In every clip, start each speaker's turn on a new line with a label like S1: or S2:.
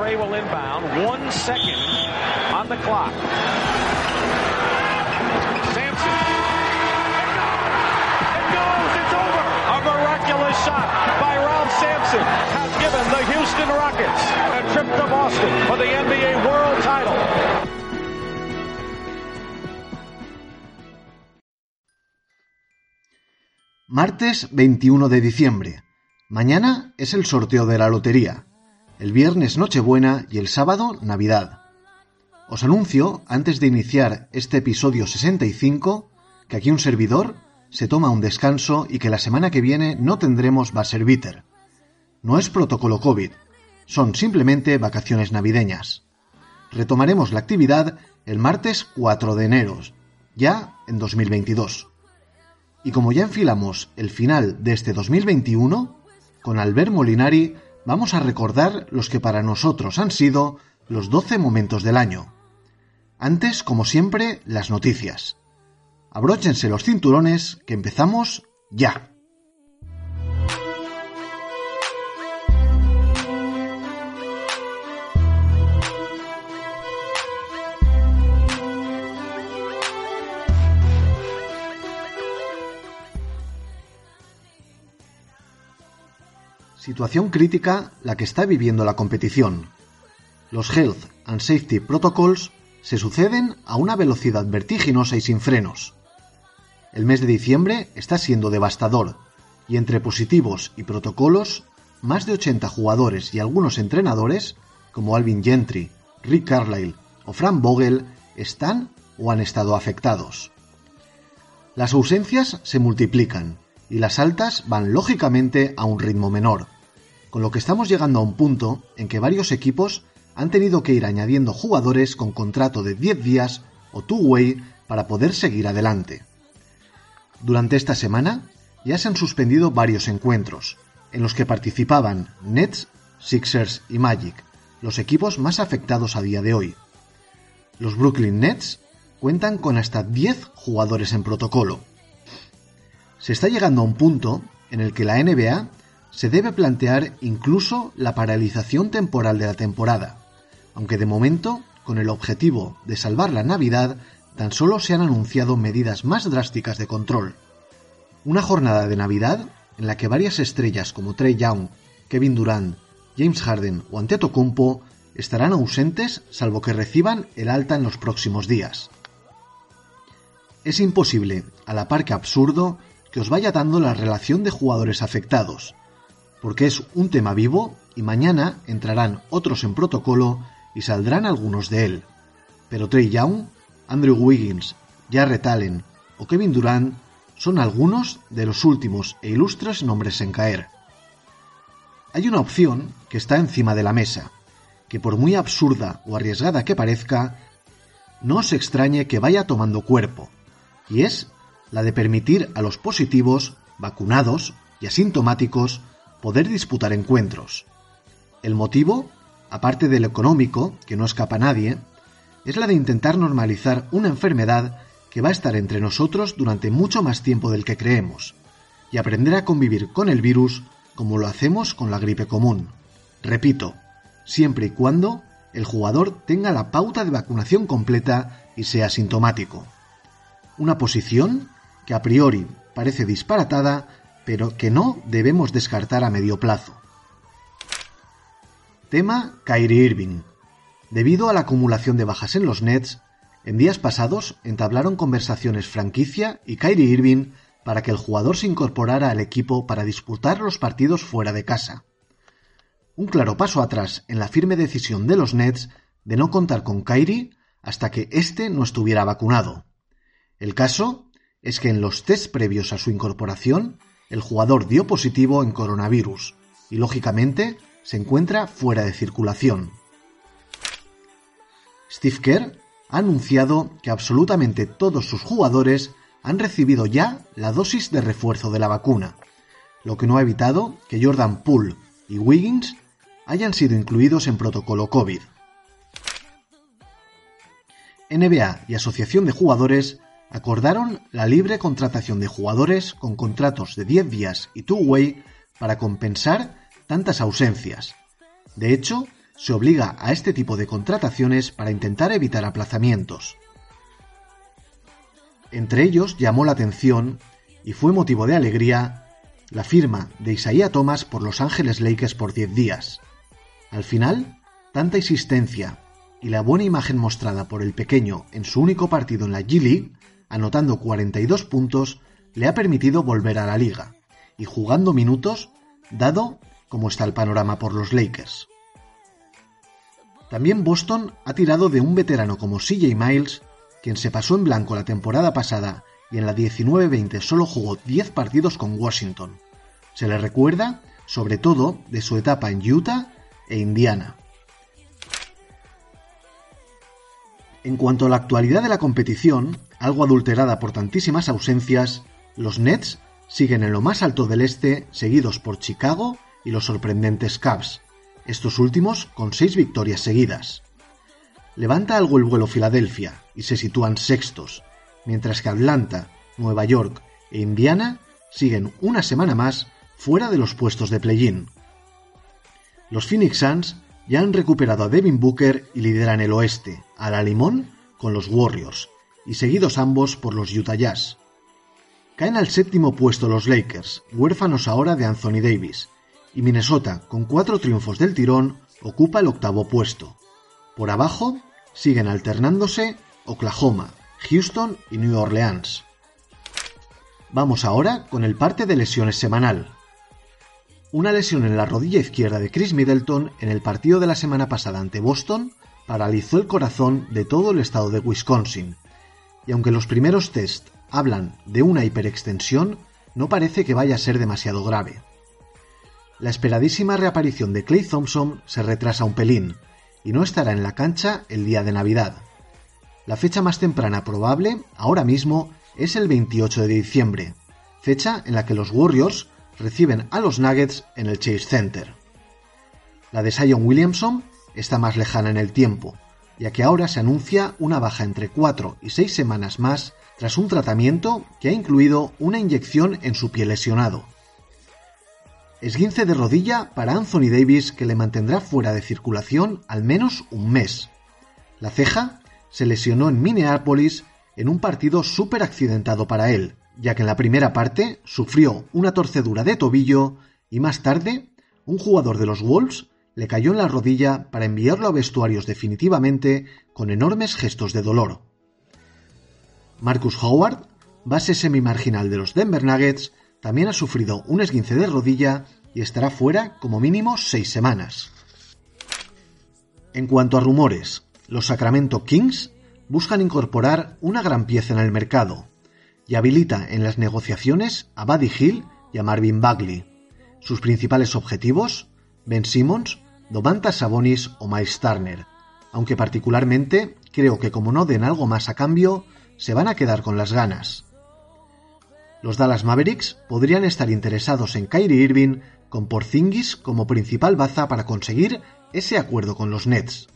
S1: Spray will inbound. One second on the clock. Sampson. It goes. It's over. A miraculous shot by Ralph Sampson has given the Houston Rockets a trip to Boston for the NBA World Title.
S2: Martes 21 de diciembre. Mañana es el sorteo de la lotería. El viernes Nochebuena y el sábado Navidad. Os anuncio, antes de iniciar este episodio 65, que aquí un servidor se toma un descanso y que la semana que viene no tendremos Bitter. No es protocolo COVID, son simplemente vacaciones navideñas. Retomaremos la actividad el martes 4 de enero, ya en 2022. Y como ya enfilamos el final de este 2021, con Albert Molinari vamos a recordar los que para nosotros han sido los 12 momentos del año. Antes, como siempre, las noticias. Abróchense los cinturones que empezamos ya. Situación crítica la que está viviendo la competición. Los Health and Safety Protocols se suceden a una velocidad vertiginosa y sin frenos. El mes de diciembre está siendo devastador y entre positivos y protocolos, más de 80 jugadores y algunos entrenadores, como Alvin Gentry, Rick Carlisle o Frank Vogel, están o han estado afectados. Las ausencias se multiplican y las altas van lógicamente a un ritmo menor, con lo que estamos llegando a un punto en que varios equipos han tenido que ir añadiendo jugadores con contrato de 10 días o two-way para poder seguir adelante. Durante esta semana ya se han suspendido varios encuentros, en los que participaban Nets, Sixers y Magic, los equipos más afectados a día de hoy. Los Brooklyn Nets cuentan con hasta 10 jugadores en protocolo, se está llegando a un punto en el que la NBA se debe plantear incluso la paralización temporal de la temporada, aunque de momento, con el objetivo de salvar la Navidad, tan solo se han anunciado medidas más drásticas de control. Una jornada de Navidad en la que varias estrellas como Trey Young, Kevin Durant, James Harden o Antetokounmpo estarán ausentes salvo que reciban el alta en los próximos días. Es imposible, a la par que absurdo, que os vaya dando la relación de jugadores afectados, porque es un tema vivo y mañana entrarán otros en protocolo y saldrán algunos de él. Pero Trey Young, Andrew Wiggins, Jarrett Allen o Kevin Durant son algunos de los últimos e ilustres nombres en caer. Hay una opción que está encima de la mesa, que por muy absurda o arriesgada que parezca, no os extrañe que vaya tomando cuerpo, y es la de permitir a los positivos, vacunados y asintomáticos poder disputar encuentros. El motivo, aparte del económico, que no escapa a nadie, es la de intentar normalizar una enfermedad que va a estar entre nosotros durante mucho más tiempo del que creemos, y aprender a convivir con el virus como lo hacemos con la gripe común. Repito, siempre y cuando el jugador tenga la pauta de vacunación completa y sea asintomático. Una posición que a priori parece disparatada, pero que no debemos descartar a medio plazo. Tema Kyrie Irving. Debido a la acumulación de bajas en los Nets, en días pasados entablaron conversaciones franquicia y Kyrie Irving para que el jugador se incorporara al equipo para disputar los partidos fuera de casa. Un claro paso atrás en la firme decisión de los Nets de no contar con Kyrie hasta que éste no estuviera vacunado. El caso es que en los test previos a su incorporación, el jugador dio positivo en coronavirus y, lógicamente, se encuentra fuera de circulación. Steve Kerr ha anunciado que absolutamente todos sus jugadores han recibido ya la dosis de refuerzo de la vacuna, lo que no ha evitado que Jordan Poole y Wiggins hayan sido incluidos en protocolo COVID. NBA y Asociación de Jugadores acordaron la libre contratación de jugadores con contratos de 10 días y two-way para compensar tantas ausencias. De hecho, se obliga a este tipo de contrataciones para intentar evitar aplazamientos. Entre ellos llamó la atención y fue motivo de alegría la firma de Isaiah Thomas por Los Ángeles Lakers por 10 días. Al final, tanta insistencia y la buena imagen mostrada por el pequeño en su único partido en la G League, anotando 42 puntos, le ha permitido volver a la liga y jugando minutos, dado como está el panorama por los Lakers. También Boston ha tirado de un veterano como CJ Miles, quien se pasó en blanco la temporada pasada y en la 19-20 solo jugó 10 partidos con Washington. Se le recuerda, sobre todo, de su etapa en Utah e Indiana. En cuanto a la actualidad de la competición, algo adulterada por tantísimas ausencias, los Nets siguen en lo más alto del este, seguidos por Chicago y los sorprendentes Cavs, estos últimos con seis victorias seguidas. Levanta algo el vuelo Filadelfia y se sitúan sextos, mientras que Atlanta, Nueva York e Indiana siguen una semana más fuera de los puestos de play-in. Los Phoenix Suns ya han recuperado a Devin Booker y lideran el oeste, a la limón con los Warriors, y seguidos ambos por los Utah Jazz. Caen al séptimo puesto los Lakers, huérfanos ahora de Anthony Davis, y Minnesota, con cuatro triunfos del tirón, ocupa el octavo puesto. Por abajo siguen alternándose Oklahoma, Houston y New Orleans. Vamos ahora con el parte de lesiones semanal. Una lesión en la rodilla izquierda de Chris Middleton en el partido de la semana pasada ante Boston paralizó el corazón de todo el estado de Wisconsin, y aunque los primeros test hablan de una hiperextensión, no parece que vaya a ser demasiado grave. La esperadísima reaparición de Clay Thompson se retrasa un pelín, y no estará en la cancha el día de Navidad. La fecha más temprana probable, ahora mismo, es el 28 de diciembre, fecha en la que los Warriors reciben a los Nuggets en el Chase Center. La de Zion Williamson está más lejana en el tiempo, ya que ahora se anuncia una baja entre 4 y 6 semanas más tras un tratamiento que ha incluido una inyección en su pie lesionado. Esguince de rodilla para Anthony Davis que le mantendrá fuera de circulación al menos un mes. La ceja se lesionó en Minneapolis en un partido súper accidentado para él, ya que en la primera parte sufrió una torcedura de tobillo y más tarde un jugador de los Wolves le cayó en la rodilla para enviarlo a vestuarios definitivamente con enormes gestos de dolor. Marcus Howard, base semi-marginal de los Denver Nuggets, también ha sufrido un esguince de rodilla y estará fuera como mínimo seis semanas. En cuanto a rumores, los Sacramento Kings buscan incorporar una gran pieza en el mercado y habilita en las negociaciones a Buddy Hill y a Marvin Bagley. Sus principales objetivos, Ben Simmons, Domantas Sabonis o Miles Turner, aunque particularmente creo que como no den algo más a cambio, se van a quedar con las ganas. Los Dallas Mavericks podrían estar interesados en Kyrie Irving con Porzingis como principal baza para conseguir ese acuerdo con los Nets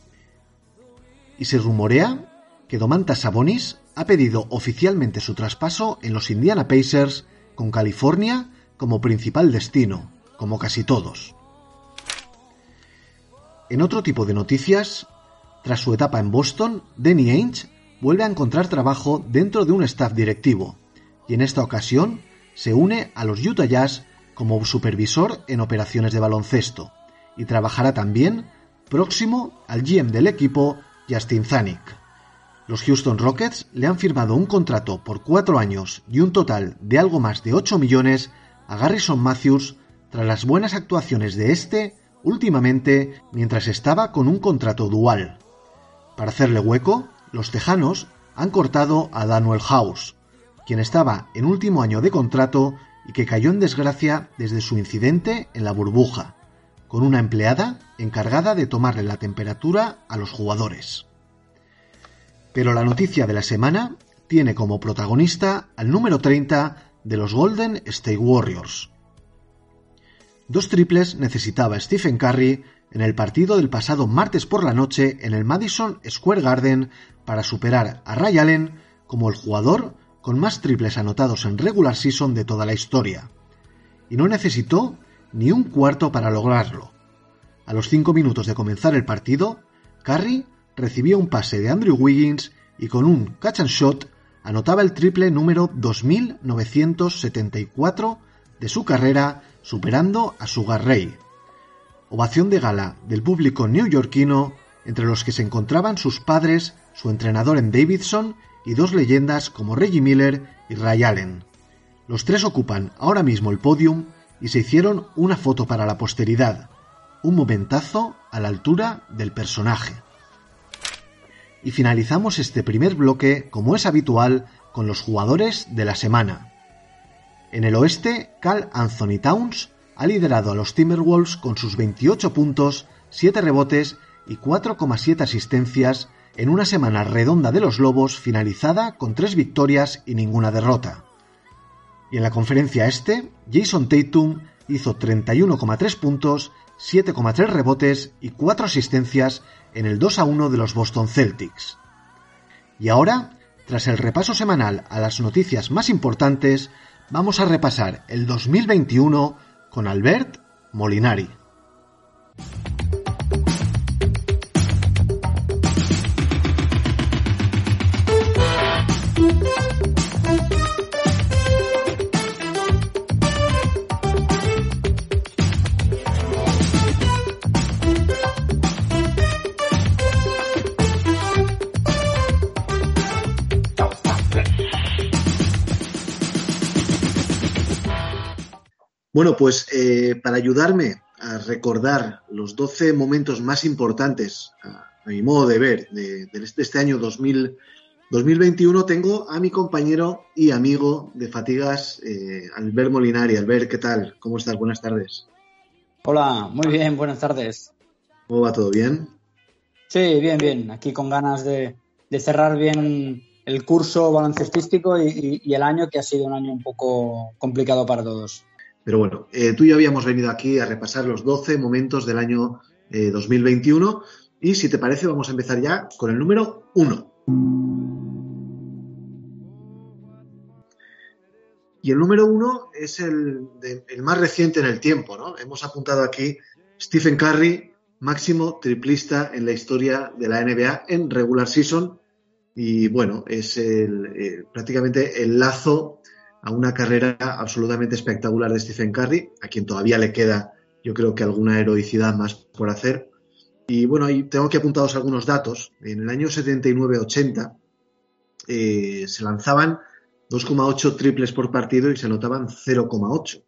S2: y se rumorea que Domantas Sabonis ha pedido oficialmente su traspaso en los Indiana Pacers con California como principal destino, como casi todos. En otro tipo de noticias, tras su etapa en Boston, Danny Ainge vuelve a encontrar trabajo dentro de un staff directivo y en esta ocasión se une a los Utah Jazz como supervisor en operaciones de baloncesto y trabajará también próximo al GM del equipo Justin Zanuck. Los Houston Rockets le han firmado un contrato por cuatro años y un total de algo más de 8 millones a Garrison Matthews tras las buenas actuaciones de este últimamente mientras estaba con un contrato dual. Para hacerle hueco, los tejanos han cortado a Daniel House, quien estaba en último año de contrato y que cayó en desgracia desde su incidente en la burbuja, con una empleada encargada de tomarle la temperatura a los jugadores. Pero la noticia de la semana tiene como protagonista al número 30 de los Golden State Warriors. Dos triples necesitaba Stephen Curry en el partido del pasado martes por la noche en el Madison Square Garden para superar a Ray Allen como el jugador con más triples anotados en regular season de toda la historia. Y no necesitó ni un cuarto para lograrlo. A los 5 minutos de comenzar el partido, Curry recibía un pase de Andrew Wiggins y con un catch and shot anotaba el triple número 2974 de su carrera, superando a Sugar Ray. Ovación de gala del público neoyorquino, entre los que se encontraban sus padres, su entrenador en Davidson y dos leyendas como Reggie Miller y Ray Allen. Los tres ocupan ahora mismo el podium y se hicieron una foto para la posteridad, un momentazo a la altura del personaje y finalizamos este primer bloque, como es habitual, con los jugadores de la semana. En el oeste, Cal Anthony Towns ha liderado a los Timberwolves con sus 28 puntos, 7 rebotes y 4,7 asistencias en una semana redonda de los Lobos finalizada con 3 victorias y ninguna derrota. Y en la conferencia este, Jason Tatum hizo 31,3 puntos, 7,3 rebotes y 4 asistencias en el 2 a 1 de los Boston Celtics. Y ahora, tras el repaso semanal a las noticias más importantes, vamos a repasar el 2021 con Albert Molinari. Bueno, pues eh, para ayudarme a recordar los 12 momentos más importantes, a, mi modo de ver, de, este año 2021, tengo a mi compañero y amigo de Fatigas, eh, Albert Molinari. Albert, ¿qué tal? ¿Cómo estás? Buenas tardes.
S3: Hola, muy bien, buenas tardes.
S2: ¿Cómo va todo bien?
S3: Sí, bien, bien. Aquí con ganas de, cerrar bien el curso baloncestístico y el año que ha sido un año un poco complicado para todos.
S2: Pero bueno, eh, tú y yo habíamos venido aquí a repasar los 12 momentos del año 2021 eh, y si te parece vamos a empezar ya con el número 1. Y el número 1 es el, más reciente en el tiempo, ¿no? Hemos apuntado aquí Stephen Curry, máximo triplista en la historia de la NBA en regular season. Y bueno, es el, eh, prácticamente el lazo a una carrera absolutamente espectacular de Stephen Curry, a quien todavía le queda, yo creo que alguna heroicidad más por hacer. Y bueno, tengo que apuntaros algunos datos. En el año 79-80 eh, se lanzaban 2,8 triples por partido y se anotaban 0,8.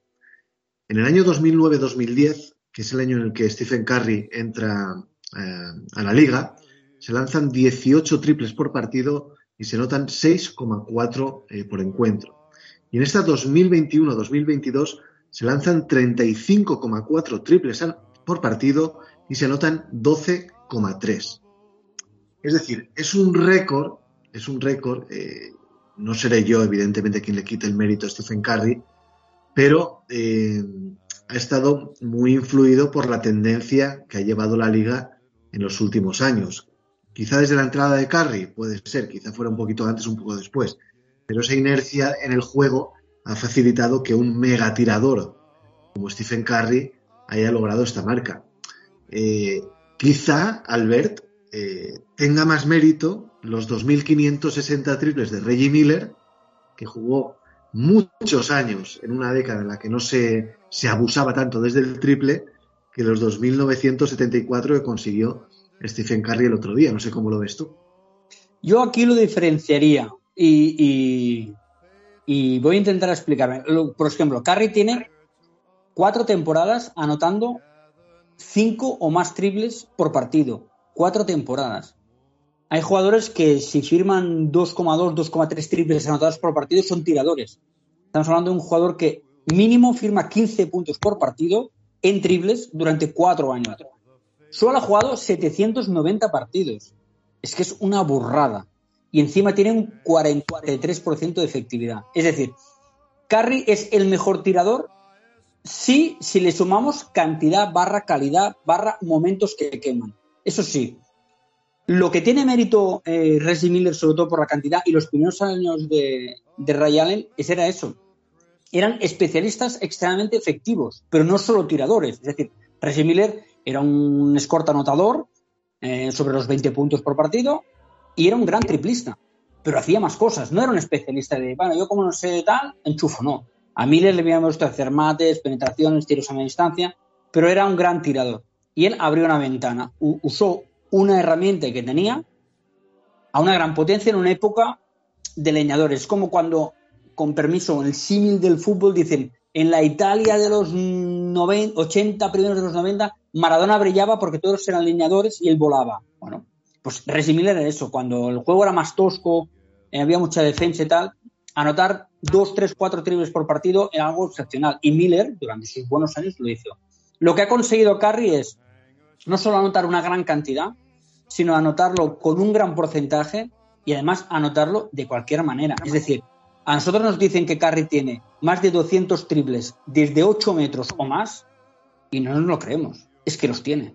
S2: En el año 2009-2010, que es el año en el que Stephen Curry entra eh, a la liga, se lanzan 18 triples por partido y se anotan 6,4 eh, por encuentro. En esta 2021-2022 se lanzan 35,4 triples por partido y se anotan 12,3. Es decir, es un récord, es un récord, eh, no seré yo evidentemente quien le quite el mérito a Stephen Curry, pero eh, ha estado muy influido por la tendencia que ha llevado la liga en los últimos años. Quizá desde la entrada de Curry, puede ser, quizá fuera un poquito antes, un poco después, pero esa inercia en el juego ha facilitado que un mega tirador como Stephen Curry haya logrado esta marca. Eh, quizá Albert eh, tenga más mérito los 2.560 triples de Reggie Miller, que jugó muchos años en una década en la que no se, se abusaba tanto desde el triple, que los 2.974 que consiguió Stephen Curry el otro día. No sé cómo lo ves tú.
S3: Yo aquí lo diferenciaría y, voy a intentar explicarme. Por ejemplo, Curry tiene cuatro temporadas anotando cinco o más triples por partido. Cuatro temporadas. Hay jugadores que si firman 2,2, 2,3 triples anotados por partido son tiradores. Estamos hablando de un jugador que mínimo firma 15 puntos por partido en triples durante cuatro años. Solo ha jugado 790 partidos. Es que es una burrada y encima tiene un 43% de efectividad. Es decir, Curry es el mejor tirador si, si le sumamos cantidad barra calidad barra momentos que queman. Eso sí, lo que tiene mérito eh, Reggie Miller, sobre todo por la cantidad, y los primeros años de, de Ray Allen, era eso. Eran especialistas extremadamente efectivos, pero no solo tiradores. Es decir, Reggie Miller era un escorta anotador eh, sobre los 20 puntos por partido y era un gran triplista, pero hacía más cosas, no era un especialista de, bueno, yo como no sé tal, enchufo, no. A Miller le habíamos visto hacer mates, penetraciones, tiros a media distancia, pero era un gran tirador. Y él abrió una ventana, usó una herramienta que tenía a una gran potencia en una época de leñadores. Es como cuando, con permiso, el símil del fútbol dicen, en la Italia de los 90, 80, primeros de los 90, Maradona brillaba porque todos eran leñadores y él volaba. Bueno, pues Reggie Miller era eso. Cuando el juego era más tosco, eh, había mucha defensa y tal, anotar dos, tres, cuatro triples por partido era algo excepcional. Y Miller, durante sus buenos años, lo hizo. Lo que ha conseguido Curry es no solo anotar una gran cantidad, sino anotarlo con un gran porcentaje y además anotarlo de cualquier manera. Es decir, a nosotros nos dicen que Curry tiene más de 200 triples desde 8 metros o más y no nos lo creemos. Es que los tiene.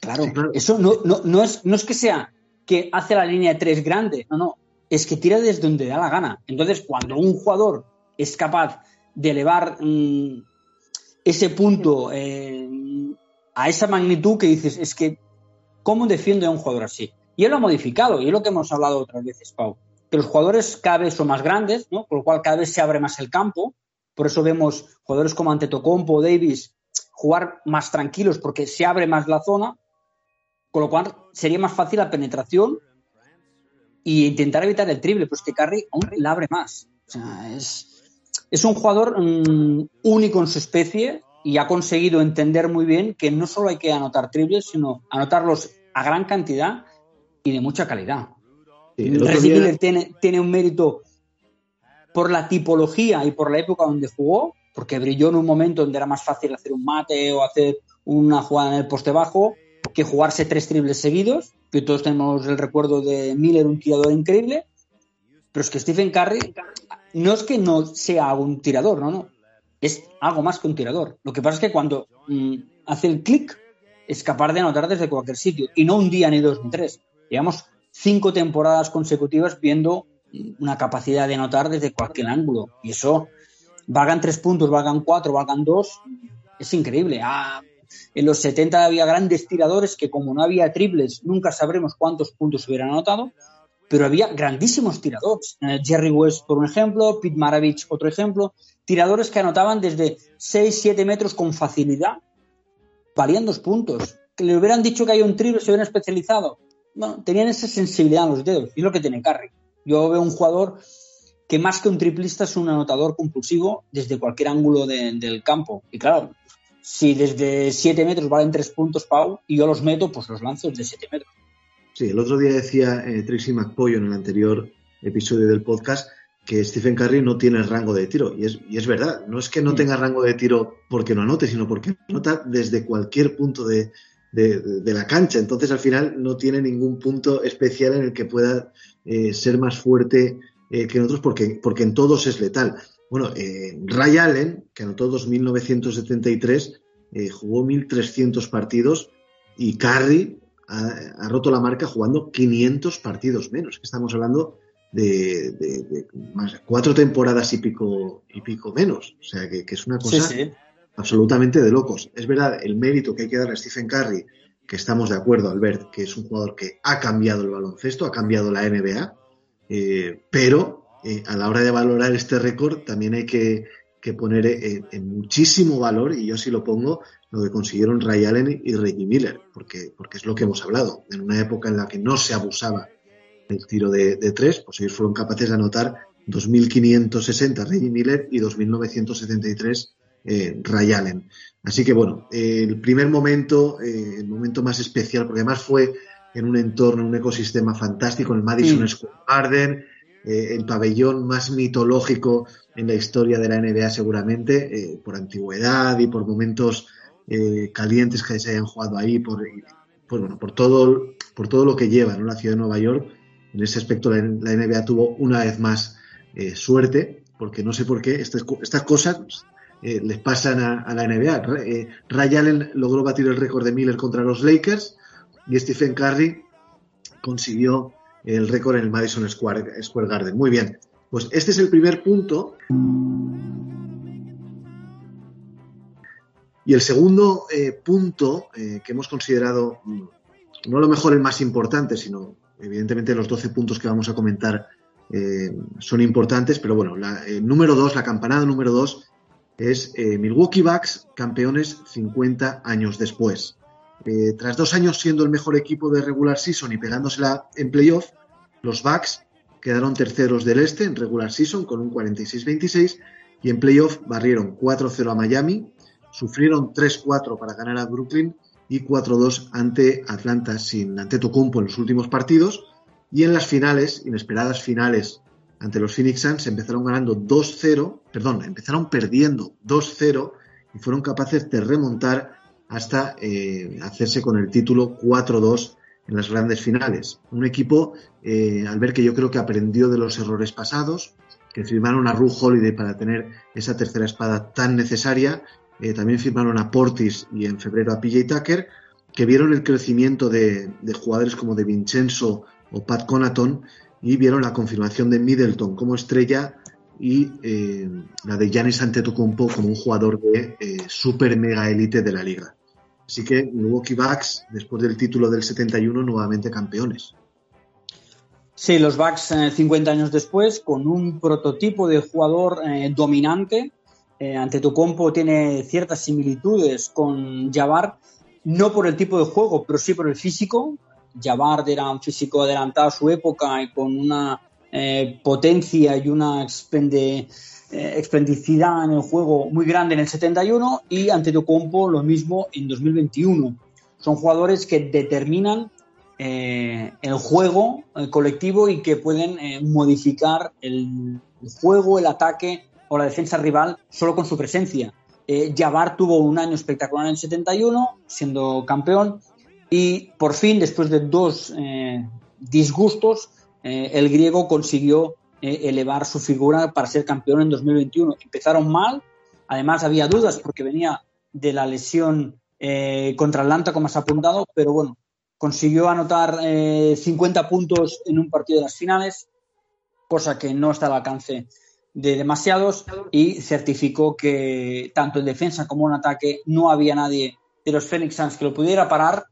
S3: Claro, eso no, no, es, no es que sea que hace la línea de 3 grande, no, no, es que tira desde donde da la gana. Entonces, cuando un jugador es capaz de elevar mm, ese punto eh, a esa magnitud que dices, es que, ¿cómo defiende a un jugador así? Y él lo ha modificado, y es lo que hemos hablado otras veces, Pau que los jugadores cada vez son más grandes, ¿no? Con lo cual cada vez se abre más el campo. Por eso vemos jugadores como Antetokounmpo Davis jugar más tranquilos porque se abre más la zona, con lo cual sería más fácil la penetración e intentar evitar el triple, pues que Curry aún la abre más. O sea, es, es un jugador mm, único en su especie y ha conseguido entender muy bien que no solo hay que anotar triples, sino anotarlos a gran cantidad y de mucha calidad. Sí, tiene, un mérito por la tipología y por la época donde jugó, porque brilló en un momento donde era más fácil hacer un mate o hacer una jugada en el poste bajo que jugarse tres triples seguidos, que todos tenemos el recuerdo de Miller, un tirador increíble, pero es que Stephen Curry no es que no sea un tirador, no, no, es algo más que un tirador. Lo que pasa es que cuando mm, hace el clic es capaz de anotar desde cualquier sitio, y no un día, ni dos, ni tres. Digamos, cinco temporadas consecutivas viendo una capacidad de anotar desde cualquier ángulo. Y eso, valgan tres puntos, valgan cuatro, valgan dos, es increíble. Ah, en los 70 había grandes tiradores que como no había triples, nunca sabremos cuántos puntos hubieran anotado, pero había grandísimos tiradores. Eh, Jerry West, por un ejemplo, Pete Maravich, otro ejemplo, tiradores que anotaban desde 6, 7 metros con facilidad, valían dos puntos. Que le hubieran dicho que hay un triple, se hubieran especializado bueno, tenían esa sensibilidad en los dedos, y es lo que tiene Carry. Yo veo un jugador que más que un triplista es un anotador compulsivo desde cualquier ángulo del campo. Y claro, si desde 7 metros valen 3 puntos, Pau, y yo los meto, pues los lanzo desde 7 metros.
S2: Sí, el otro día decía eh, Tracy McPoyo en el anterior episodio del podcast que Stephen Curry no tiene rango de tiro. Y es, y es verdad, no es que no tenga rango de tiro porque no anote, sino porque anota desde cualquier punto de, de, la cancha. Entonces, al final, no tiene ningún punto especial en el que pueda eh, ser más fuerte eh, que en otros, porque, porque en todos es letal. Bueno, eh, Ray Allen, que anotó 2.973, jugó 1.300 partidos y Curry ha, roto la marca jugando 500 partidos menos. Estamos hablando de, más, cuatro temporadas y pico, y pico menos. O sea, que, es una cosa absolutamente de locos. Es verdad, el mérito que hay que darle a Stephen Curry, que estamos de acuerdo, Albert, que es un jugador que ha cambiado el baloncesto, ha cambiado la NBA, eh, pero eh, a la hora de valorar este récord también hay que, poner en, muchísimo valor, y yo sí lo pongo, lo que consiguieron Ray Allen y Reggie Miller, porque, porque es lo que hemos hablado. En una época en la que no se abusaba del tiro de, tres, pues ellos fueron capaces de anotar 2.560 Reggie Miller y 2.973 eh, Ray Allen. Así que bueno, el primer momento, eh, el momento más especial, porque además fue en un entorno, en un ecosistema fantástico, en el Madison Square Garden, eh, el pabellón más mitológico en la historia de la NBA seguramente, por antigüedad y por momentos calientes que se hayan jugado ahí, por, bueno, por, todo, por todo lo que lleva la ciudad de Nueva York. En ese aspecto la, NBA tuvo una vez más suerte, porque no sé por qué estas, estas cosas eh, les pasan a, la NBA. Eh, Ray Allen logró batir el récord de Miller contra los Lakers y Stephen Curry consiguió el récord en el Madison Square, Square Garden. Muy bien, pues este es el primer punto. Y el segundo eh, punto eh, que hemos considerado, mm, no lo mejor el más importante, sino evidentemente los 12 puntos que vamos a comentar eh, son importantes, pero bueno, la, número dos, la campanada número dos es Milwaukee Bucks, campeones 50 años después. Tras dos años siendo el mejor equipo de regular season y pegándosela en playoff, los Bucks quedaron terceros del este en regular season con un 46-26 y en playoff barrieron 4-0 a Miami, sufrieron 3-4 para ganar a Brooklyn y 4-2 ante Atlanta sin ante Tocumpo en los últimos partidos. Y en las finales, inesperadas finales ante los Phoenix Suns empezaron ganando 2-0, perdón, empezaron perdiendo 2-0 y fueron capaces de remontar hasta eh, hacerse con el título 4-2 en las grandes finales. Un equipo, eh, al ver que yo creo que aprendió de los errores pasados, que firmaron a Ru Holiday para tener esa tercera espada tan necesaria, eh, también firmaron a Portis y en febrero a PJ Tucker, que vieron el crecimiento de, jugadores como de Vincenzo o Pat Conaton y vieron la confirmación de Middleton como estrella y la de Giannis Antetokounmpo como un jugador de super mega élite de la liga. Así que Milwaukee Bucks, después del título del 71, nuevamente campeones.
S3: Sí, los Bucks 50 eh, años después, con un prototipo de jugador eh, dominante. Eh, ante tu compo tiene ciertas similitudes con Jabbar, no por el tipo de juego, pero sí por el físico. Jabbar era un físico adelantado a su época y con una potencia y una expende, eh, en el juego muy grande en el 71 y ante compo lo mismo en 2021. Son jugadores que determinan eh, el juego colectivo y que pueden eh, modificar el, juego, el ataque o la defensa rival solo con su presencia. Eh, tuvo un año espectacular en el 71, siendo campeón, y por fin, después de dos disgustos, el griego consiguió eh, elevar su figura para ser campeón en 2021. Empezaron mal, además había dudas porque venía de la lesión eh, contra Atlanta, como has apuntado, pero bueno, consiguió anotar 50 eh, puntos en un partido de las finales, cosa que no está al alcance de demasiados, y certificó que tanto en defensa como en ataque no había nadie de los Phoenix Suns que lo pudiera parar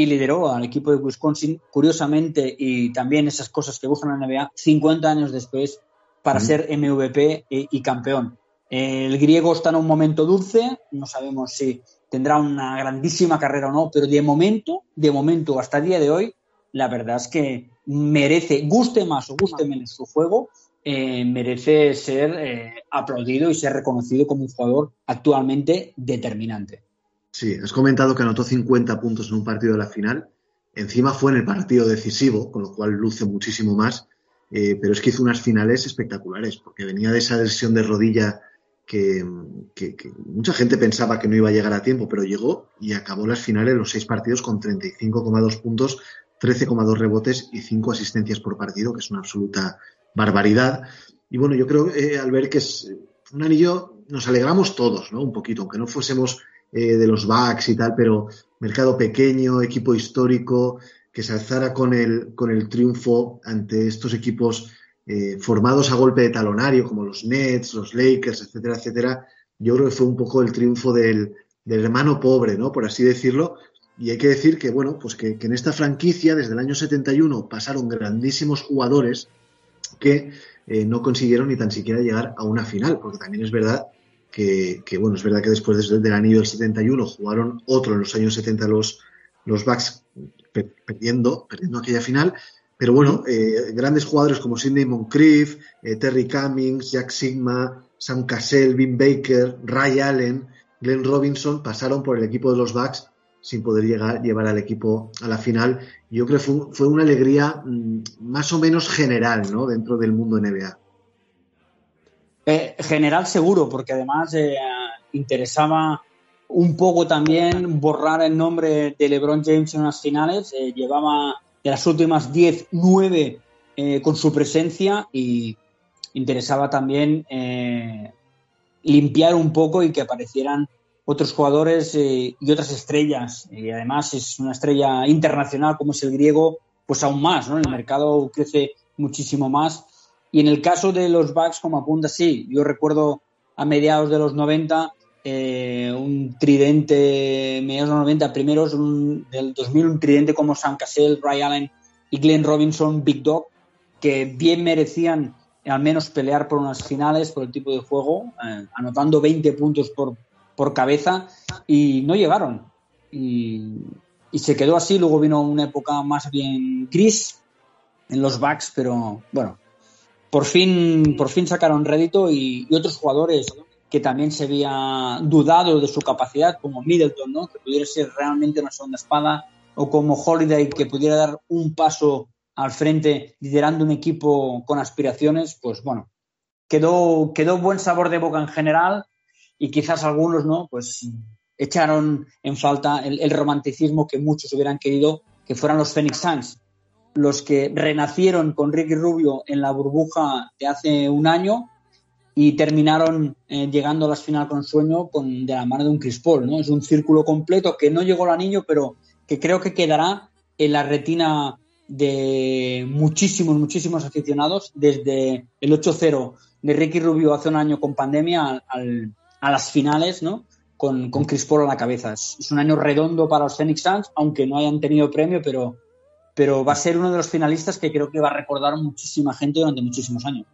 S3: y lideró al equipo de Wisconsin, curiosamente, y también esas cosas que buscan la NBA, 50 años después para ser MVP y, campeón. El griego está en un momento dulce, no sabemos si tendrá una grandísima carrera o no, pero de momento, de momento, hasta el día de hoy, la verdad es que merece, guste más o guste menos su juego, eh, merece ser eh, aplaudido y ser reconocido como un jugador actualmente determinante.
S2: Sí, has comentado que anotó 50 puntos en un partido de la final. Encima fue en el partido decisivo, con lo cual luce muchísimo más. Eh, pero es que hizo unas finales espectaculares, porque venía de esa lesión de rodilla que, mucha gente pensaba que no iba a llegar a tiempo, pero llegó y acabó las finales, los seis partidos, con 35,2 puntos, 13,2 rebotes y 5 asistencias por partido, que es una absoluta barbaridad. Y bueno, yo creo, eh, al ver que es un anillo, nos alegramos todos, ¿no? Un poquito, aunque no fuésemos eh, de los Bucks y tal, pero mercado pequeño, equipo histórico, que se alzara con el, con el triunfo ante estos equipos eh, formados a golpe de talonario, como los Nets, los Lakers, etcétera, etcétera, yo creo que fue un poco el triunfo del, del hermano pobre, ¿no? Por así decirlo. Y hay que decir que, bueno, pues que, que en esta franquicia, desde el año 71, pasaron grandísimos jugadores que eh, no consiguieron ni tan siquiera llegar a una final, porque también es verdad que, bueno, es verdad que después del anillo del 71 jugaron otro en los años 70 los, los Bucks perdiendo, perdiendo aquella final, pero bueno, eh, grandes jugadores como Sidney Moncrief, eh, Terry Cummings, Jack Sigma, Sam Cassell, Vin Baker, Ray Allen, Glenn Robinson pasaron por el equipo de los Bucks sin poder llegar, llevar al equipo a la final. Yo creo que fue, fue una alegría mm, más o menos general ¿no? dentro del mundo NBA.
S3: Eh, general seguro, porque además eh, interesaba un poco también borrar el nombre de LeBron James en las finales. Eh, llevaba de las últimas 10, 9 con su presencia y interesaba también limpiar un poco y que aparecieran otros jugadores y otras estrellas. Y además es una estrella internacional como es el griego, pues aún más, ¿no? El mercado crece muchísimo más y en el caso de los Bucks, como apunta, sí, yo recuerdo a mediados de los 90 eh, un tridente mediados de los 90, primeros del 2000, un tridente como Sam Cassell, Ray Allen y Glenn Robinson, Big Dog, que bien merecían al menos pelear por unas finales, por el tipo de juego, eh, anotando 20 puntos por, por cabeza y no llegaron. Y, y, se quedó así, luego vino una época más bien gris en los backs, pero bueno, por fin, por fin sacaron rédito y, otros jugadores que también se había dudado de su capacidad, como Middleton, que pudiera ser realmente una segunda espada, o como Holiday, que pudiera dar un paso al frente liderando un equipo con aspiraciones, pues bueno, quedó, quedó buen sabor de boca en general y quizás algunos, ¿no? Pues echaron en falta el, el romanticismo que muchos hubieran querido que fueran los Phoenix Suns, los que renacieron con Ricky Rubio en la burbuja de hace un año y terminaron eh, llegando a las final con sueño con, de la mano de un Chris Paul, ¿no? Es un círculo completo que no llegó al anillo, pero que creo que quedará en la retina de muchísimos, muchísimos aficionados, desde el 8-0 de Ricky Rubio hace un año con pandemia a las finales, ¿no? Con, con Chris Paul a la cabeza. Es, es, un año redondo para los Phoenix Suns, aunque no hayan tenido premio, pero, pero va a ser uno de los finalistas que creo que va a recordar muchísima gente durante muchísimos años.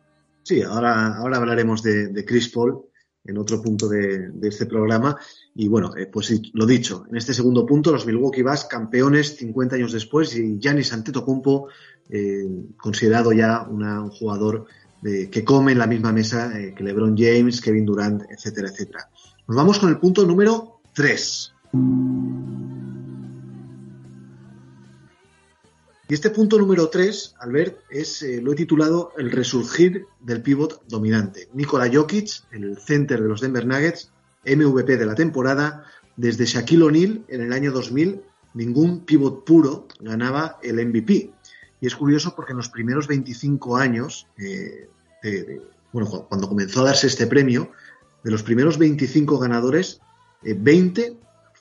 S2: Sí, ahora, ahora hablaremos de, de Chris Paul en otro punto de, este programa. Y bueno, eh, pues lo dicho, en este segundo punto, los Milwaukee Bucks campeones 50 años después y Giannis Antetokounmpo eh, considerado ya un jugador de, que come en la misma mesa eh, que LeBron James, Kevin Durant, etcétera, etcétera. Nos vamos con el punto número 3. Y este punto número 3, Albert, es, eh, lo he titulado El resurgir del pívot dominante. Nikola Jokic, el center de los Denver Nuggets, MVP de la temporada, desde Shaquille O'Neal en el año 2000, ningún pívot puro ganaba el MVP. Y es curioso porque en los primeros 25 años, eh, bueno, cuando comenzó a darse este premio, de los primeros 25 ganadores, eh, 20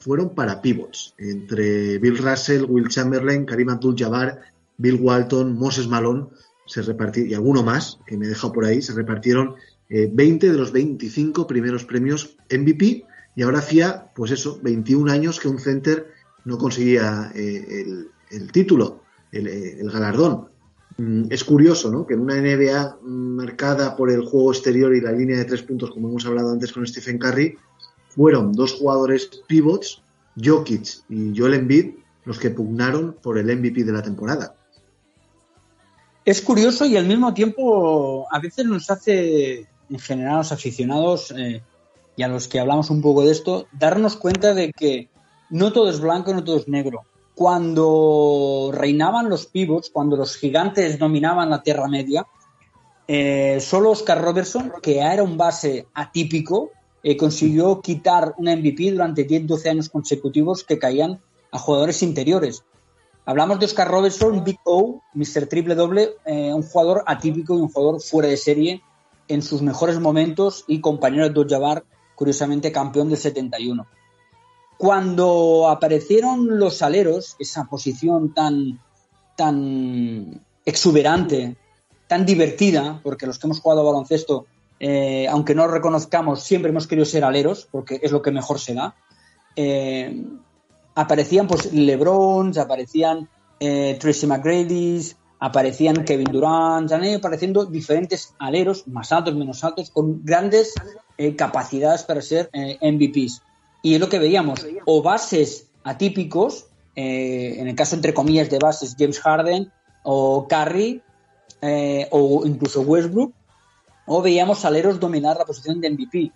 S2: fueron para pivots, entre Bill Russell, Will Chamberlain, Karim Abdul-Jabbar, Bill Walton, Moses Malone, se repartieron, y alguno más que me he dejado por ahí, se repartieron eh, 20 de los 25 primeros premios MVP y ahora hacía, pues eso, 21 años que un center no conseguía eh, el, título, el, el galardón. Mm, es curioso, ¿no? Que en una NBA marcada por el juego exterior y la línea de tres puntos, como hemos hablado antes con Stephen Curry, fueron dos jugadores pivots, Jokic y Joel Embiid, los que pugnaron por el MVP de la temporada.
S3: Es curioso y al mismo tiempo a veces nos hace, en general, a los aficionados eh, y a los que hablamos un poco de esto, darnos cuenta de que no todo es blanco, no todo es negro. Cuando reinaban los pivots, cuando los gigantes dominaban la Tierra Media, eh, solo Oscar Robertson, que era un base atípico, eh, consiguió quitar una MVP durante 10-12 años consecutivos que caían a jugadores interiores. Hablamos de Oscar Robertson, Big O, Mr. Triple Doble, eh, un jugador atípico y un jugador fuera de serie en sus mejores momentos y compañero de Dodjabar, curiosamente campeón del 71. Cuando aparecieron los aleros, esa posición tan, tan exuberante, tan divertida, porque los que hemos jugado a baloncesto eh, aunque no reconozcamos, siempre hemos querido ser aleros, porque es lo que mejor se da. Eh, aparecían pues Lebrons, aparecían eh, Tracy McGrady's, aparecían Kevin Durant, han ido apareciendo diferentes aleros, más altos, menos altos, con grandes eh, capacidades para ser MVPs. Y es lo que veíamos, o bases atípicos, en el caso entre comillas de bases, James Harden o Curry, o incluso Westbrook, o veíamos aleros dominar la posición de MVP.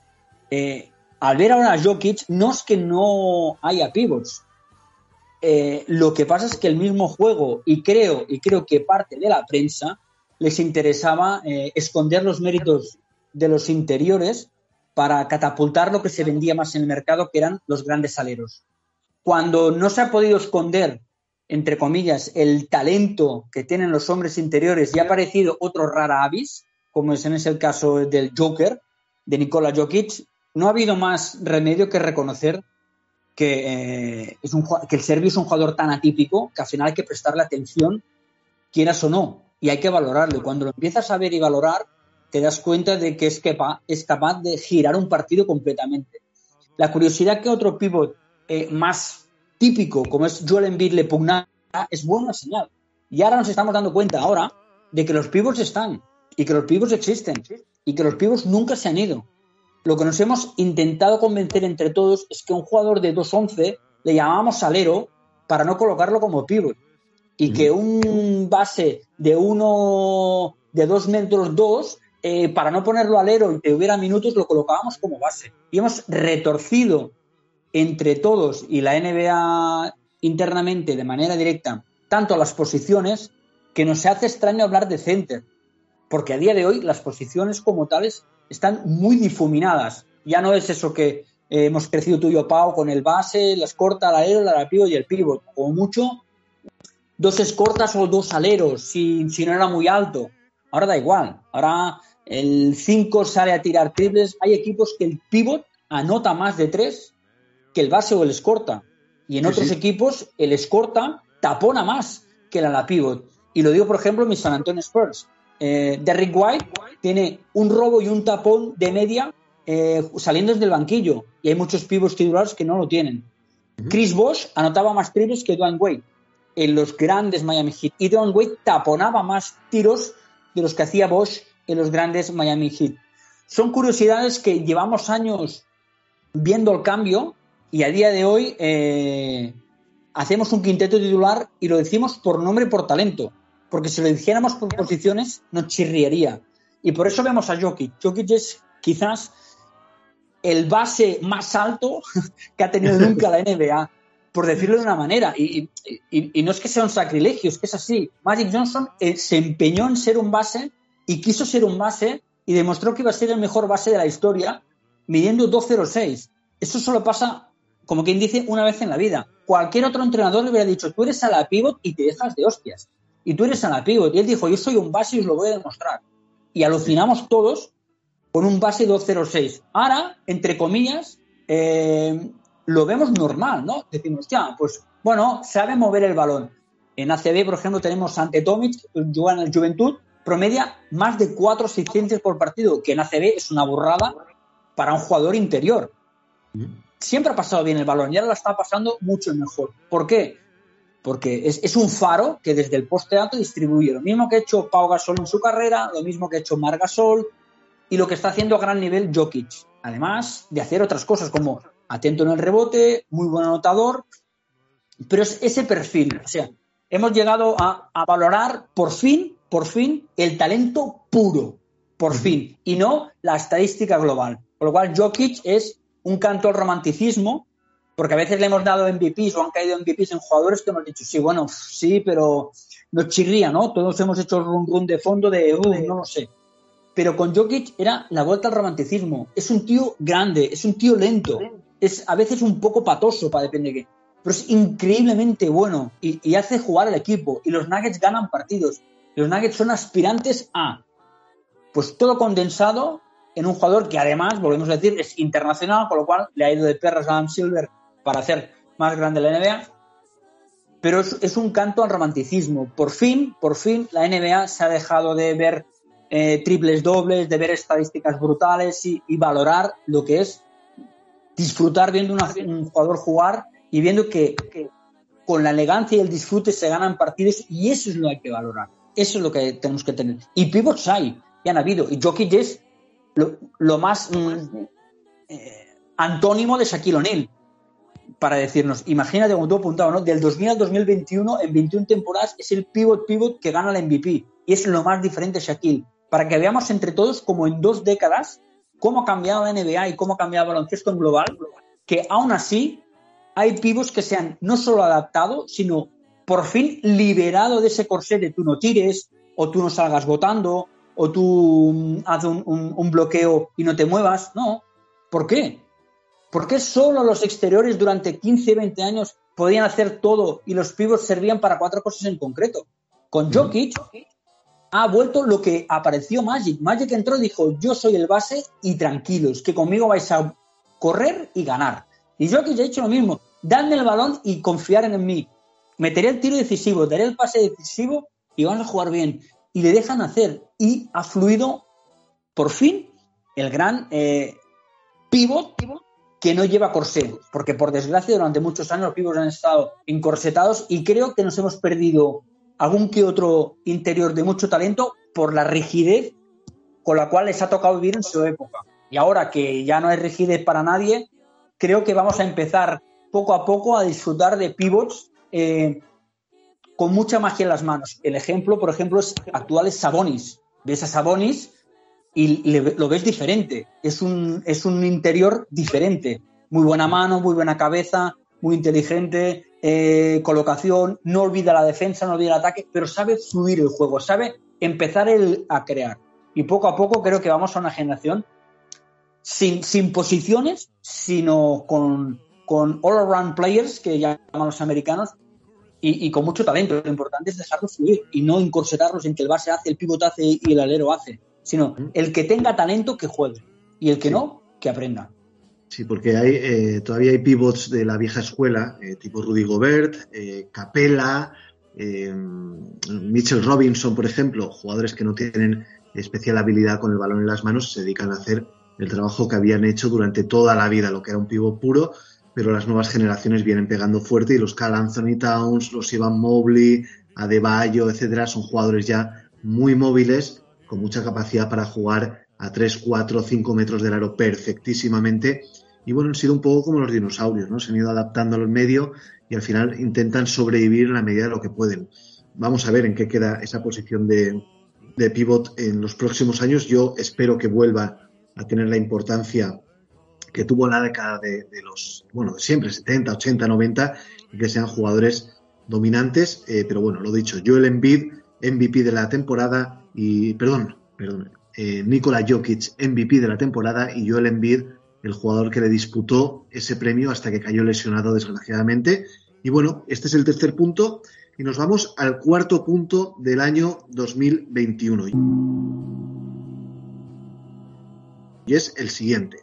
S3: Eh, al ver ahora a Jokic, no es que no haya pivots. Eh, lo que pasa es que el mismo juego, y creo, y creo que parte de la prensa, les interesaba eh, esconder los méritos de los interiores para catapultar lo que se vendía más en el mercado, que eran los grandes aleros. Cuando no se ha podido esconder, entre comillas, el talento que tienen los hombres interiores y ha aparecido otro rara avis, como es en el caso del Joker, de Nikola Jokic, no ha habido más remedio que reconocer que, eh, es un, que el serbio es un jugador tan atípico que al final hay que prestarle atención, quieras o no, y hay que valorarlo. Y cuando lo empiezas a ver y valorar, te das cuenta de que es capaz, es capaz de girar un partido completamente. la curiosidad que otro pivot eh, más típico, como es Joel Embiid, le pugna, es buena señal. Y ahora nos estamos dando cuenta ahora de que los pivots están y que los pivots existen y que los pivots nunca se han ido. Lo que nos hemos intentado convencer entre todos es que un jugador de 2'11 le llamamos alero para no colocarlo como pivot y que un base de uno de 2 metros 2 eh, para no ponerlo alero y que hubiera minutos lo colocábamos como base. Y hemos retorcido entre todos y la NBA internamente de manera directa tanto las posiciones que nos hace extraño hablar de center, porque a día de hoy las posiciones como tales están muy difuminadas. Ya no es eso que eh, hemos crecido tú y yo, Pau, con el base, la escorta, el alero, el pivot y el pivot. Como mucho, dos escortas o dos aleros, si, si no era muy alto. Ahora da igual. Ahora el 5 sale a tirar triples. Hay equipos que el pivot anota más de tres que el base o el escorta. Y en otros equipos el escorta tapona más que el ala pivot. Y lo digo, por ejemplo, en mis San Antonio Spurs. Eh, Derrick White tiene un robo y un tapón de media eh, saliendo desde el banquillo. Y hay muchos pivots titulares que no lo tienen. Chris Bosh anotaba más triples que Dwayne Wade en los grandes Miami Heat. Y Dwayne Wade taponaba más tiros de los que hacía Bosch en los grandes Miami Heat. Son curiosidades que llevamos años viendo el cambio y a día de hoy eh, hacemos un quinteto titular y lo decimos por nombre y por talento. Porque si lo dijéramos por posiciones, nos chirriaría. Y por eso vemos a Jokic. Jokic es quizás el base más alto que ha tenido nunca la NBA, por decirlo de una manera. Y, no es que sea un sacrilegio, es que es así. Magic Johnson eh, se empeñó en ser un base y quiso ser un base y demostró que iba a ser el mejor base de la historia, midiendo 2.06. Eso solo pasa, como quien dice, una vez en la vida. Cualquier otro entrenador le hubiera dicho, tú eres a la pivot y te dejas de hostias. Y tú eres a la pivot. Y él dijo, yo soy un base y os lo voy a demostrar. Y alucinamos todos con un base 2.06. Ahora, entre comillas, eh, lo vemos normal, ¿no? Decimos, ya, pues bueno, sabe mover el balón. En ACB, por ejemplo, tenemos ante Tomic, el Juventud, promedia más de cuatro asistencias por partido, que en ACB es una burrada para un jugador interior. Siempre ha pasado bien el balón y ahora la está pasando mucho mejor. ¿Por qué? Porque es, un faro que desde el poste alto distribuye lo mismo que ha hecho Pau Gasol en su carrera, lo mismo que ha hecho Mar Gasol y lo que está haciendo a gran nivel Jokic. Además de hacer otras cosas como atento en el rebote, muy buen anotador, pero es ese perfil. O sea, hemos llegado a, a valorar por fin por fin, el talento puro, por fin, y no la estadística global. Por lo cual, Jokic es un canto al romanticismo, porque a veces le hemos dado MVPs o han caído MVPs en jugadores que hemos dicho, sí, bueno, sí, pero nos chirría, ¿no? Todos hemos hecho run run de fondo de, uh, no lo sé. Pero con Jokic era la vuelta al romanticismo. Es un tío grande, es un tío lento, es a veces un poco patoso, para depende de qué. Pero es increíblemente bueno y, y hace jugar al equipo. Y los Nuggets ganan partidos los Nuggets son aspirantes a, pues todo condensado en un jugador que además, volvemos a decir, es internacional, con lo cual le ha ido de perras a Adam Silver para hacer más grande la NBA. Pero es, un canto al romanticismo. Por fin, por fin, la NBA se ha dejado de ver eh, triples dobles, de ver estadísticas brutales y, valorar lo que es disfrutar viendo un jugador jugar y viendo que, que, con la elegancia y el disfrute se ganan partidos y eso es lo que hay que valorar. Eso es lo que tenemos que tener. Y pivots hay, y han habido. Y Jokic es lo, más mm, eh, antónimo de Shaquille O'Neal. Para decirnos, imagínate como tú apuntado, ¿no? Del 2000 al 2021, en 21 temporadas, es el pivot pivot que gana el MVP. Y es lo más diferente Shaquille. Para que veamos entre todos, como en dos décadas, cómo ha cambiado la NBA y cómo ha cambiado el baloncesto en global, que aún así hay pivots que se han no solo adaptado, sino por fin liberado de ese corsé de tú no tires, o tú no salgas votando, o tú mm, haz un, bloqueo y no te muevas. No. ¿Por qué? ¿Por qué solo los exteriores durante 15, 20 años podían hacer todo y los pivots servían para cuatro cosas en concreto? Con Jokic ha vuelto lo que apareció Magic. Magic entró y dijo, yo soy el base y tranquilos, que conmigo vais a correr y ganar. Y Jokic ha hecho lo mismo, dadme el balón y confiar en mí meteré el tiro decisivo, daré el pase decisivo y van a jugar bien. Y le dejan hacer. Y ha fluido, por fin, el gran eh, pivot que no lleva corsé, porque por desgracia durante muchos años los pibos han estado encorsetados y creo que nos hemos perdido algún que otro interior de mucho talento por la rigidez con la cual les ha tocado vivir en su época. Y ahora que ya no hay rigidez para nadie, creo que vamos a empezar poco a poco a disfrutar de pivots eh, con mucha magia en las manos. El ejemplo, por ejemplo, es actual es Sabonis. Ves a Sabonis y lo ves diferente. Es un, es un interior diferente. Muy buena mano, muy buena cabeza, muy inteligente, eh, colocación, no olvida la defensa, no olvida el ataque, pero sabe fluir el juego, sabe empezar el, a crear. Y poco a poco creo que vamos a una generación sin, sin posiciones, sino con, con all-around players, que llaman los americanos, y, con mucho talento. Lo importante es dejarlos fluir y no encorsetarlos en que el base hace, el pivot hace y el alero hace, sino el que tenga talento que juegue y el que no, que aprenda.
S2: Sí, porque hay eh, todavía hay pivots de la vieja escuela, eh, tipo Rudy Gobert, eh, Capella, Mitchell Robinson, por ejemplo, jugadores que no tienen especial habilidad con el balón en las manos, se dedican a hacer el trabajo que habían hecho durante toda la vida, lo que era un pivot puro, pero las nuevas generaciones vienen pegando fuerte y los Cal Anthony Towns, los Ivan Mobley, Adebayo, etcétera, son jugadores ya muy móviles, con mucha capacidad para jugar a 3, 4, 5 metros del aro perfectísimamente. Y bueno, han sido un poco como los dinosaurios, ¿no? Se han ido adaptando al medio y al final intentan sobrevivir en la medida de lo que pueden. Vamos a ver en qué queda esa posición de, de pivot en los próximos años. Yo espero que vuelva a tener la importancia que tuvo la década de, los, bueno, de siempre, 70, 80, 90, y que sean jugadores dominantes. Eh, pero bueno, lo dicho, Joel Embiid, MVP de la temporada, y, perdón, perdón, eh, Nikola Jokic, MVP de la temporada, y Joel Embiid, el jugador que le disputó ese premio hasta que cayó lesionado, desgraciadamente. Y bueno, este es el tercer punto. Y nos vamos al cuarto punto del año 2021. Y es el siguiente.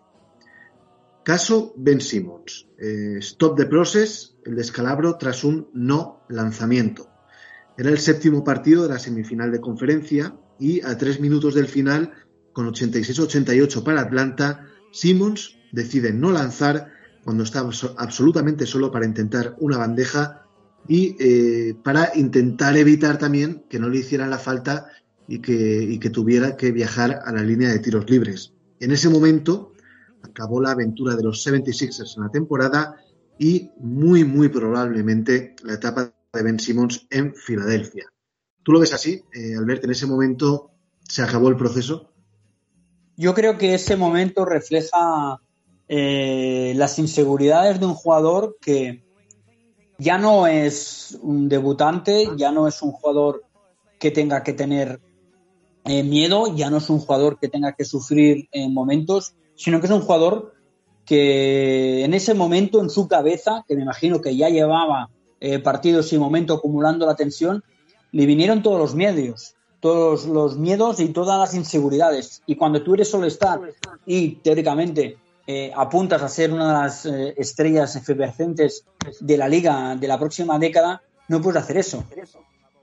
S2: Caso Ben Simmons. Eh, stop the process, el descalabro tras un no lanzamiento. Era el séptimo partido de la semifinal de conferencia y a tres minutos del final, con 86-88 para Atlanta, Simmons decide no lanzar cuando estaba absolutamente solo para intentar una bandeja y eh, para intentar evitar también que no le hicieran la falta y que, que tuviera que viajar a la línea de tiros libres. En ese momento acabó la aventura de los 76ers en la temporada y muy, muy probablemente la etapa de Ben Simmons en Filadelfia. ¿Tú lo ves así, eh, Albert? ¿En ese momento se acabó el proceso?
S3: Yo creo que ese momento refleja eh, las inseguridades de un jugador que, ya no es un debutante, ya no es un jugador que tenga que tener eh, miedo, ya no es un jugador que tenga que sufrir en momentos, sino que es un jugador que en ese momento, en su cabeza, que me imagino que ya llevaba eh, partidos y momentos acumulando la tensión, le vinieron todos los miedos, todos los miedos y todas las inseguridades. Y cuando tú eres solo estar y teóricamente eh, apuntas a ser una de las eh, estrellas efervescentes de la liga de la próxima década, no puedes hacer eso.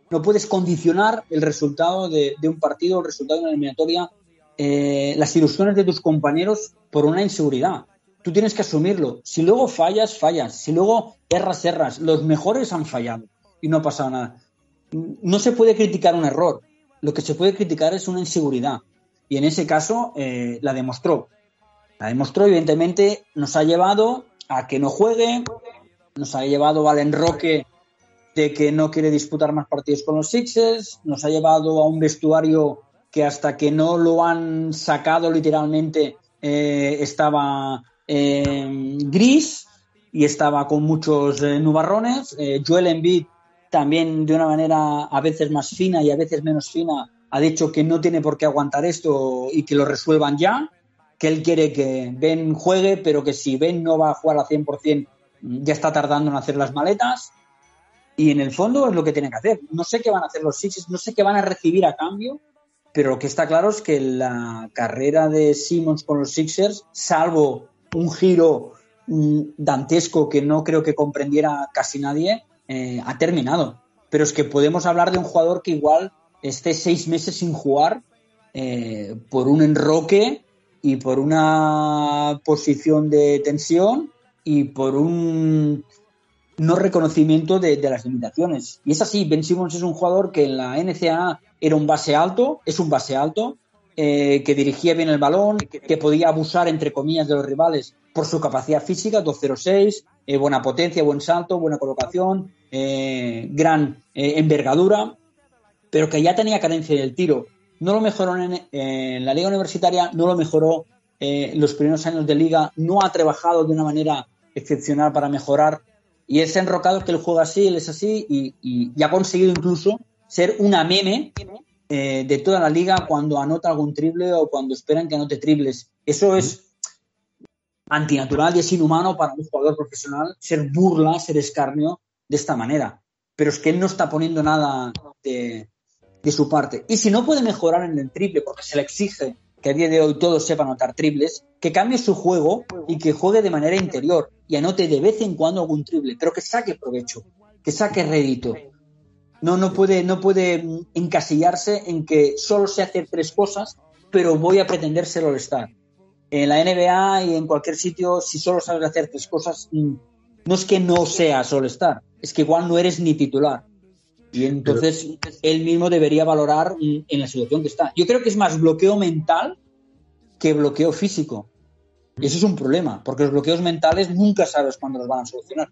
S3: No puedes condicionar el resultado de, un partido, el resultado de una eliminatoria, eh, las ilusiones de tus compañeros por una inseguridad. Tú tienes que asumirlo. Si luego fallas, fallas. Si luego erras, erras. Los mejores han fallado y no ha pasado nada. No se puede criticar un error. Lo que se puede criticar es una inseguridad. Y en ese caso la demostró. La demostró, evidentemente, nos ha llevado a que no juegue, nos ha llevado al enroque de que no quiere disputar más partidos con los Sixers, nos ha llevado a un vestuario que hasta que no lo han sacado literalmente eh, estaba eh, gris y estaba con muchos eh, nubarrones. Joel Embiid también de una manera a veces más fina y a veces menos fina ha dicho que no tiene por qué aguantar esto y que lo resuelvan ya que él quiere que Ben juegue, pero que si Ben no va a jugar al 100%, ya está tardando en hacer las maletas. Y en el fondo es lo que tiene que hacer. No sé qué van a hacer los Sixers, no sé qué van a recibir a cambio, pero lo que está claro es que la carrera de Simmons con los Sixers, salvo un giro mm, dantesco que no creo que comprendiera casi nadie, eh, ha terminado. Pero es que podemos hablar de un jugador que igual esté seis meses sin jugar eh, por un enroque y por una posición de tensión y por un no reconocimiento de, las limitaciones. Y es así, Ben Simmons es un jugador que en la NCAA era un base alto, es un base alto, eh, que dirigía bien el balón, que, podía abusar, entre comillas, de los rivales por su capacidad física, 2.06, eh, buena potencia, buen salto, buena colocación, eh, gran envergadura, pero que ya tenía carencia del tiro. No lo mejoró en, la liga universitaria, no lo mejoró en los primeros años de liga, no ha trabajado de una manera excepcional para mejorar y es enrocado que él juega así, él es así y, ha conseguido incluso ser una meme eh, de toda la liga cuando anota algún triple o cuando esperan que anote triples. Eso es antinatural y es inhumano para un jugador profesional ser burla, ser escarnio de esta manera. Pero es que él no está poniendo nada de, su parte. Y si no puede mejorar en el triple porque se le exige que a día de hoy todos sepan anotar triples, que cambie su juego y que juegue de manera interior y anote de vez en cuando algún triple, pero que saque provecho, que saque rédito. No, no puede, no puede encasillarse en que solo sé hacer tres cosas, pero voy a pretender ser all-star. En la NBA y en cualquier sitio, si solo sabes hacer tres cosas, mm, no es que no seas all-star, es que igual no eres ni titular. Y entonces él mismo debería valorar en la situación que está. Yo creo que es más bloqueo mental que bloqueo físico. Y eso es un problema, porque los bloqueos mentales nunca sabes cuándo los van a solucionar.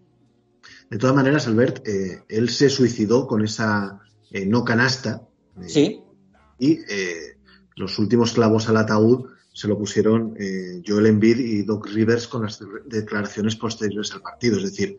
S2: De todas maneras, Albert, eh, él se suicidó con esa eh, no canasta.
S3: Eh, sí.
S2: Y los últimos clavos al ataúd se lo pusieron Joel Embiid y Doc Rivers con las declaraciones posteriores al partido. Es decir,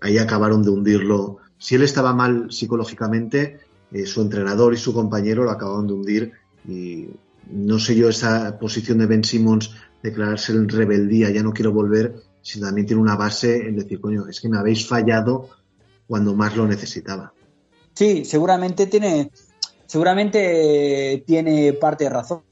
S2: ahí acabaron de hundirlo si él estaba mal psicológicamente, eh, su entrenador y su compañero lo acababan de hundir y no sé yo esa posición de Ben Simmons declararse en rebeldía, ya no quiero volver, si también tiene una base en decir, coño, es que me habéis fallado cuando más lo necesitaba.
S3: Sí, seguramente tiene, seguramente tiene parte de razón.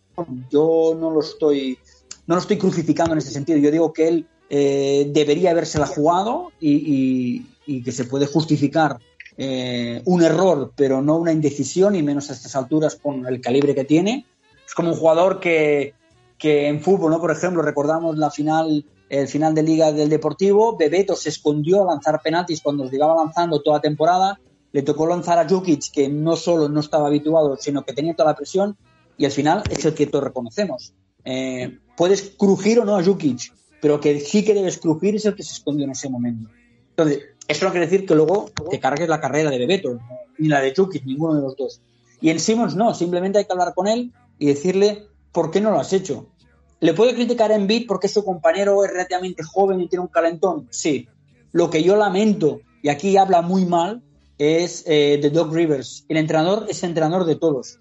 S3: Yo no lo estoy, no lo estoy crucificando en ese sentido. Yo digo que él eh, debería habérsela jugado y, que se puede justificar eh, un error, pero no una indecisión, y menos a estas alturas con el calibre que tiene. Es como un jugador que, que en fútbol, ¿no? Por ejemplo, recordamos la final, el final de Liga del Deportivo, Bebeto se escondió a lanzar penaltis cuando los llevaba lanzando toda temporada, le tocó lanzar a Jukic, que no solo no estaba habituado, sino que tenía toda la presión, y al final es el que todos reconocemos. Eh, puedes crujir o no a Jukic, pero que sí que debes crujir es el que se escondió en ese momento. Entonces, eso no quiere decir que luego te cargues la carrera de Bebeto, ni la de Chucky, ninguno de los dos. Y en Simmons no, simplemente hay que hablar con él y decirle por qué no lo has hecho. ¿Le puede criticar a Embiid porque su compañero es relativamente joven y tiene un calentón? Sí. Lo que yo lamento, y aquí habla muy mal, es eh, de Doc Rivers. El entrenador es entrenador de todos.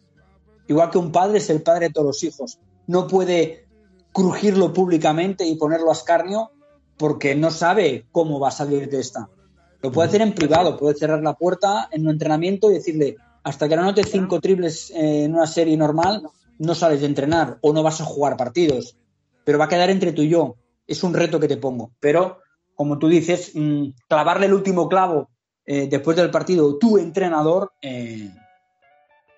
S3: Igual que un padre es el padre de todos los hijos. No puede crujirlo públicamente y ponerlo a escarnio porque no sabe cómo va a salir de esta. Lo puede hacer en privado, puede cerrar la puerta en un entrenamiento y decirle, hasta que no notes cinco triples en una serie normal, no sales de entrenar o no vas a jugar partidos. Pero va a quedar entre tú y yo. Es un reto que te pongo. Pero, como tú dices, mm, clavarle el último clavo eh, después del partido, tu entrenador, eh,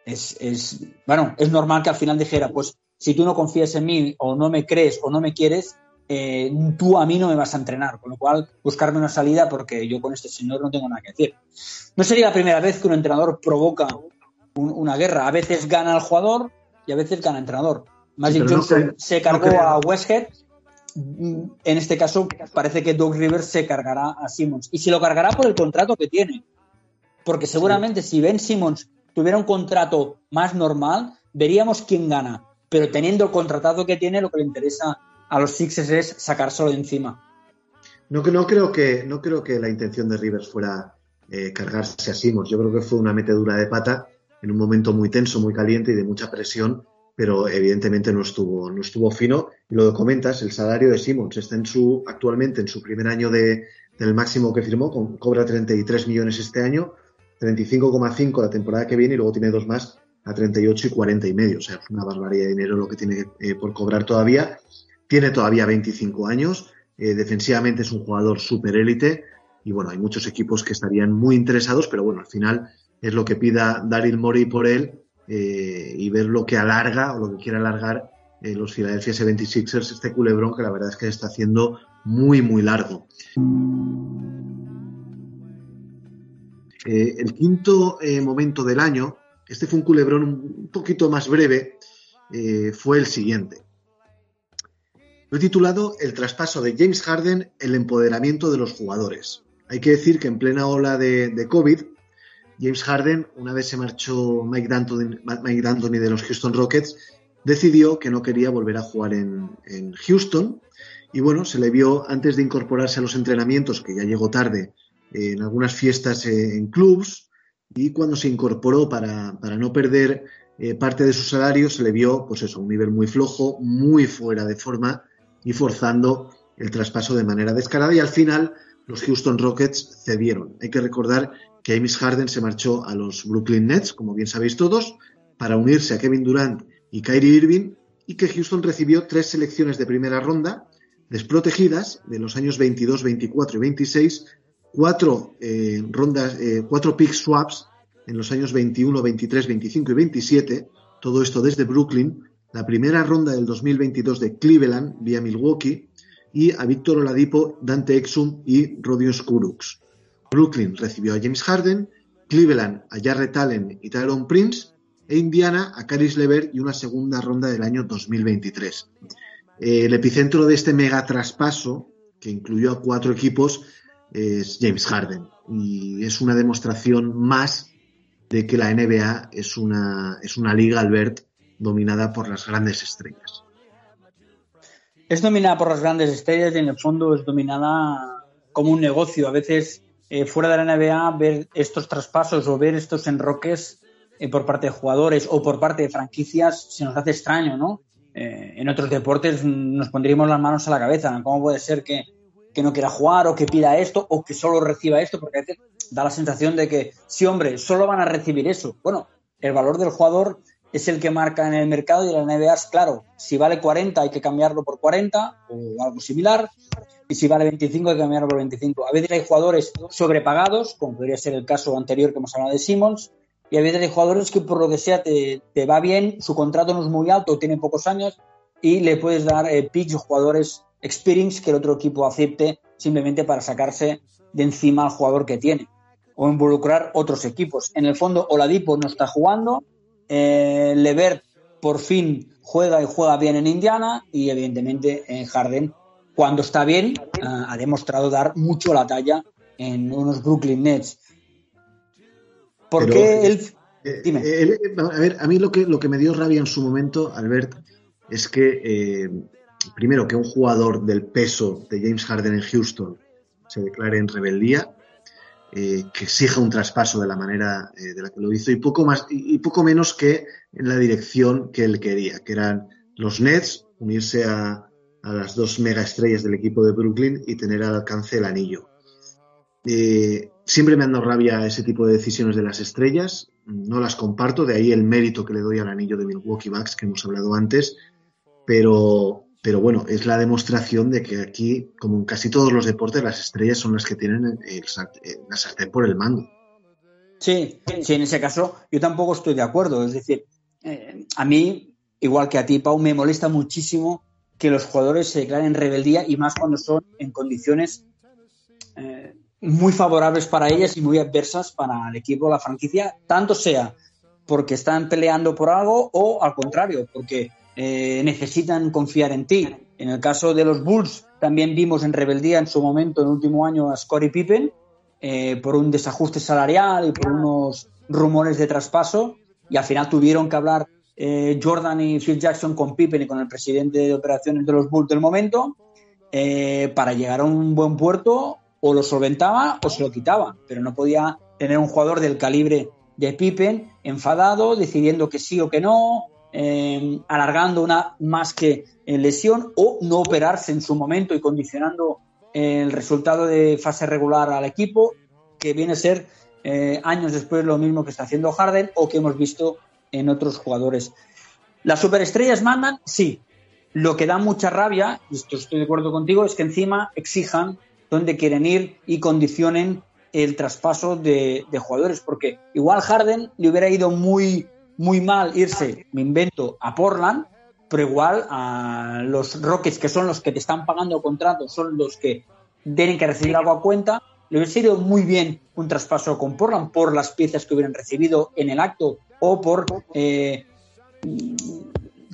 S3: es, es, bueno, es normal que al final dijera, pues si tú no confías en mí o no me crees o no me quieres, eh, tú a mí no me vas a entrenar, con lo cual buscarme una salida porque yo con este señor no tengo nada que decir. No sería la primera vez que un entrenador provoca una guerra. A veces gana el jugador y a veces gana el entrenador. Magic Johnson se cargó a Westhead. En este caso, parece que Doug Rivers se cargará a Simmons. Y se lo cargará por el contrato que tiene. Porque seguramente si Ben Simmons tuviera un contrato más normal, veríamos quién gana. Pero teniendo el contratado que tiene, lo que le interesa a los Sixers es sacárselo de encima.
S2: No, no, creo que, no creo que la intención de Rivers fuera eh, cargarse a Simons. Yo creo que fue una metedura de pata en un momento muy tenso, muy caliente y de mucha presión, pero evidentemente no estuvo, no estuvo fino. Y lo que comentas, el salario de Simons está en su, actualmente en su primer año de, del máximo que firmó, con, cobra 33 millones este año, 35,5 la temporada que viene y luego tiene dos más a 38 y 40 y medio. O sea, es una barbaridad de dinero lo que tiene eh, por cobrar todavía. Tiene todavía 25 años, eh, defensivamente es un jugador super élite y bueno, hay muchos equipos que estarían muy interesados, pero bueno, al final es lo que pida Daryl Morey por él eh, y ver lo que alarga o lo que quiere alargar eh, los Philadelphia 76ers, este culebrón que la verdad es que está haciendo muy, muy largo. Eh, el quinto eh, momento del año, este fue un culebrón un poquito más breve, fue el siguiente. Lo he titulado El traspaso de James Harden, el empoderamiento de los jugadores. Hay que decir que en plena ola de, de COVID, James Harden, una vez se marchó Mike D'Antoni, de los Houston Rockets, decidió que no quería volver a jugar en, Houston y bueno, se le vio antes de incorporarse a los entrenamientos, que ya llegó tarde, en algunas fiestas eh, en clubs y cuando se incorporó para, no perder eh, parte de su salario, se le vio, pues eso, un nivel muy flojo, muy fuera de forma y forzando el traspaso de manera descarada y al final los Houston Rockets cedieron. Hay que recordar que James Harden se marchó a los Brooklyn Nets, como bien sabéis todos, para unirse a Kevin Durant y Kyrie Irving, y que Houston recibió tres selecciones de primera ronda desprotegidas de los años 22, 24 y 26, cuatro eh, rondas, eh, cuatro pick swaps en los años 21, 23, 25 y 27, todo esto desde Brooklyn, la primera ronda del 2022 de Cleveland vía Milwaukee y a Víctor Oladipo, Dante Exum y Rodion Kurucs. Brooklyn recibió a James Harden, Cleveland a Jarrett Allen y Tyrone Prince, e Indiana a Caris Levert y una segunda ronda del año 2023. Eh, el epicentro de este mega traspaso, que incluyó a cuatro equipos, es James Harden. Y es una demostración más de que la NBA es una, es una liga, Albert, dominada por las grandes estrellas.
S3: Es dominada por las grandes estrellas y en el fondo es dominada como un negocio. A veces eh, fuera de la NBA ver estos traspasos o ver estos enroques eh, por parte de jugadores o por parte de franquicias se nos hace extraño, ¿no? Eh, en otros deportes nos pondríamos las manos a la cabeza. ¿Cómo puede ser que, no quiera jugar o que pida esto o que solo reciba esto? Porque a veces da la sensación de que, sí, hombre, solo van a recibir eso. Bueno, el valor del jugador es el que marca en el mercado y la NBA es claro. Si vale 40 hay que cambiarlo por 40 o algo similar y si vale 25 hay que cambiarlo por 25. A veces hay jugadores sobrepagados, como podría ser el caso anterior que hemos hablado de Simmons, y a veces hay jugadores que por lo que sea te, va bien, su contrato no es muy alto, tiene pocos años y le puedes dar eh, picks jugadores experience que el otro equipo acepte simplemente para sacarse de encima al jugador que tiene o involucrar otros equipos. En el fondo, Oladipo no está jugando, eh, Levert por fin juega y juega bien en Indiana y evidentemente en Harden cuando está bien, ah, ha demostrado dar mucho la talla en unos Brooklyn Nets.
S2: ¿Por qué él... Eh, Dime. Eh, a ver, a mí lo que, lo que me dio rabia en su momento, Albert, es que, primero, que un jugador del peso de James Harden en Houston se declare en rebeldía, que exija un traspaso de la manera de la que lo hizo y poco más y, poco menos que en la dirección que él quería, que eran los Nets unirse a, a las dos mega estrellas del equipo de Brooklyn y tener al alcance el anillo. Eh, siempre me han dado rabia ese tipo de decisiones de las estrellas, no las comparto, de ahí el mérito que le doy al anillo de Milwaukee Bucks que hemos hablado antes, pero, pero bueno, es la demostración de que aquí, como en casi todos los deportes, las estrellas son las que tienen el, la sartén por el mando.
S3: Sí, sí, en ese caso yo tampoco estoy de acuerdo. Es decir, eh, a mí, igual que a ti, Pau, me molesta muchísimo que los jugadores se declaren rebeldía y más cuando son en condiciones eh, muy favorables para ellas y muy adversas para el equipo, la franquicia, tanto sea porque están peleando por algo o al contrario, porque eh, necesitan confiar en ti. En el caso de los Bulls, también vimos en rebeldía en su momento, en el último año, a Scottie Pippen eh, por un desajuste salarial y por unos rumores de traspaso, y al final tuvieron que hablar eh, Jordan y Phil Jackson con Pippen y con el presidente de operaciones de los Bulls del momento, para llegar a un buen puerto o lo solventaba o se lo quitaba, pero no podía tener un jugador del calibre de Pippen enfadado, decidiendo que sí o que no, eh, alargando una más que lesión o no operarse en su momento y condicionando el resultado de fase regular al equipo, que viene a ser años después lo mismo que está haciendo Harden o que hemos visto en otros jugadores. ¿Las superestrellas mandan? Sí. Lo que da mucha rabia, y esto estoy de acuerdo contigo, es que encima exijan dónde quieren ir y condicionen el traspaso de, jugadores, porque igual Harden le hubiera ido muy, muy mal irse, me invento, a Portland, pero igual a los Rockets, que son los que te están pagando contratos, son los que tienen que recibir algo a cuenta, le hubiese ido muy bien un traspaso con Portland por las piezas que hubieran recibido en el acto o por eh,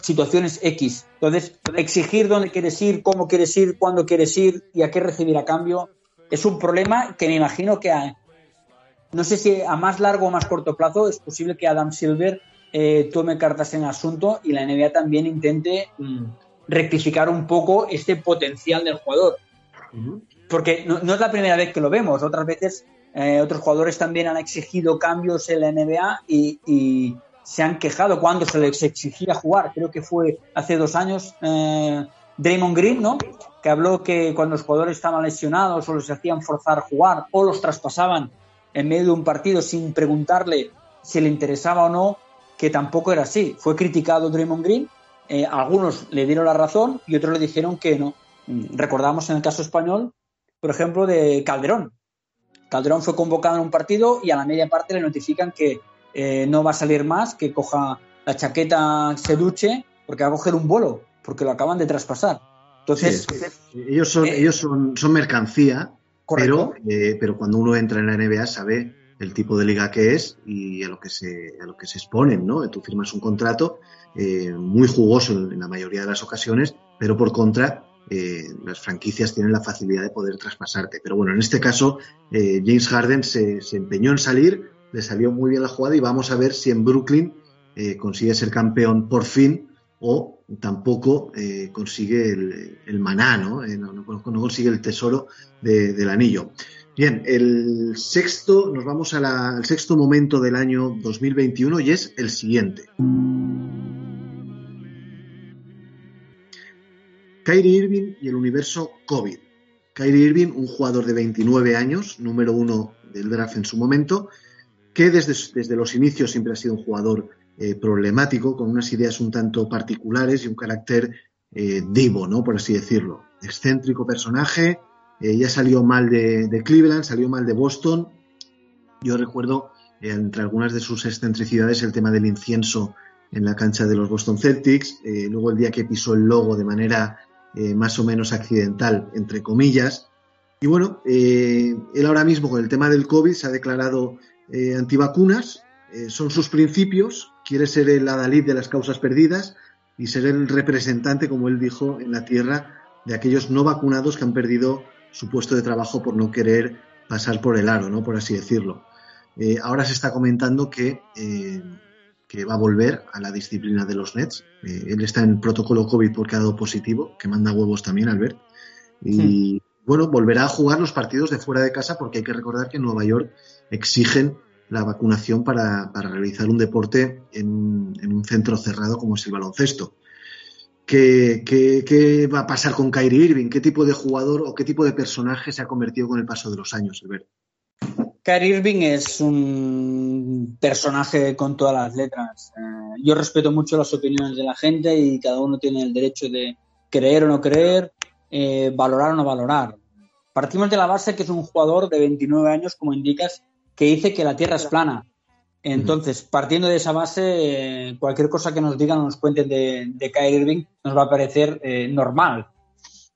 S3: situaciones X. Entonces, exigir dónde quieres ir, cómo quieres ir, cuándo quieres ir y a qué recibir a cambio es un problema que me imagino que a, no sé si a más largo o más corto plazo es posible que Adam Silver eh, tome cartas en asunto y la NBA también intente mm, rectificar un poco este potencial del jugador. Porque no, es la primera vez que lo vemos, otras veces eh, otros jugadores también han exigido cambios en la NBA y, se han quejado cuando se les exigía jugar. Creo que fue hace dos años eh, Draymond Green, ¿no? Que habló que cuando los jugadores estaban lesionados o les hacían forzar a jugar o los traspasaban en medio de un partido sin preguntarle si le interesaba o no, que tampoco era así. Fue criticado Draymond Green, eh, algunos le dieron la razón y otros le dijeron que no. Mm, recordamos en el caso español, por ejemplo, de Calderón. Calderón fue convocado en un partido y a la media parte le notifican que eh, no va a salir más, que coja la chaqueta, se duche, porque va a coger un vuelo, porque lo acaban de traspasar. Entonces,
S2: ellos son, eh, ellos son, son mercancía, pero, pero cuando uno entra en la NBA sabe el tipo de liga que es y a lo que se, a lo que se exponen, ¿no? Tú firmas un contrato eh, muy jugoso en, la mayoría de las ocasiones, pero por contra, eh, las franquicias tienen la facilidad de poder traspasarte. Pero bueno, en este caso, eh, James Harden se, se, empeñó en salir, le salió muy bien la jugada y vamos a ver si en Brooklyn consigue ser campeón por fin o tampoco consigue el, maná, ¿no? No, consigue el tesoro del anillo. Bien, el sexto, nos vamos al sexto momento del año 2021 y es el siguiente. Kyrie Irving y el universo COVID. Kyrie Irving, un jugador de 29 años, número uno del draft en su momento, que desde, desde los inicios siempre ha sido un jugador eh, problemático, con unas ideas un tanto particulares y un carácter eh, divo, ¿no? Por así decirlo. Excéntrico personaje, eh, ya salió mal de, Cleveland, salió mal de Boston. Yo recuerdo, eh, entre algunas de sus excentricidades, el tema del incienso en la cancha de los Boston Celtics. Eh, luego el día que pisó el logo de manera más o menos accidental, entre comillas. Y bueno, él ahora mismo con el tema del COVID se ha declarado antivacunas. son sus principios. Quiere ser el adalid de las causas perdidas y ser el representante, como él dijo, en la tierra de aquellos no vacunados que han perdido su puesto de trabajo por no querer pasar por el aro, ¿no? Por así decirlo. Eh, ahora se está comentando que, eh, que, va a volver a la disciplina de los Nets. Eh, él está en protocolo COVID porque ha dado positivo, que manda huevos también, Albert. Y bueno, volverá a jugar los partidos de fuera de casa porque hay que recordar que en Nueva York exigen la vacunación para, realizar un deporte en, en, un centro cerrado como es el baloncesto. ¿Qué, va a pasar con Kyrie Irving? ¿Qué tipo de jugador o qué tipo de personaje se ha convertido con el paso de los años, Albert?
S3: Kyrie Irving es un personaje con todas las letras. Eh, yo respeto mucho las opiniones de la gente y cada uno tiene el derecho de creer o no creer, eh, valorar o no valorar. Partimos de la base que es un jugador de 29 años, como indicas, que dice que la Tierra es plana. Entonces, partiendo de esa base, cualquier cosa que nos digan o nos cuenten de, de Irving nos va a parecer eh, normal.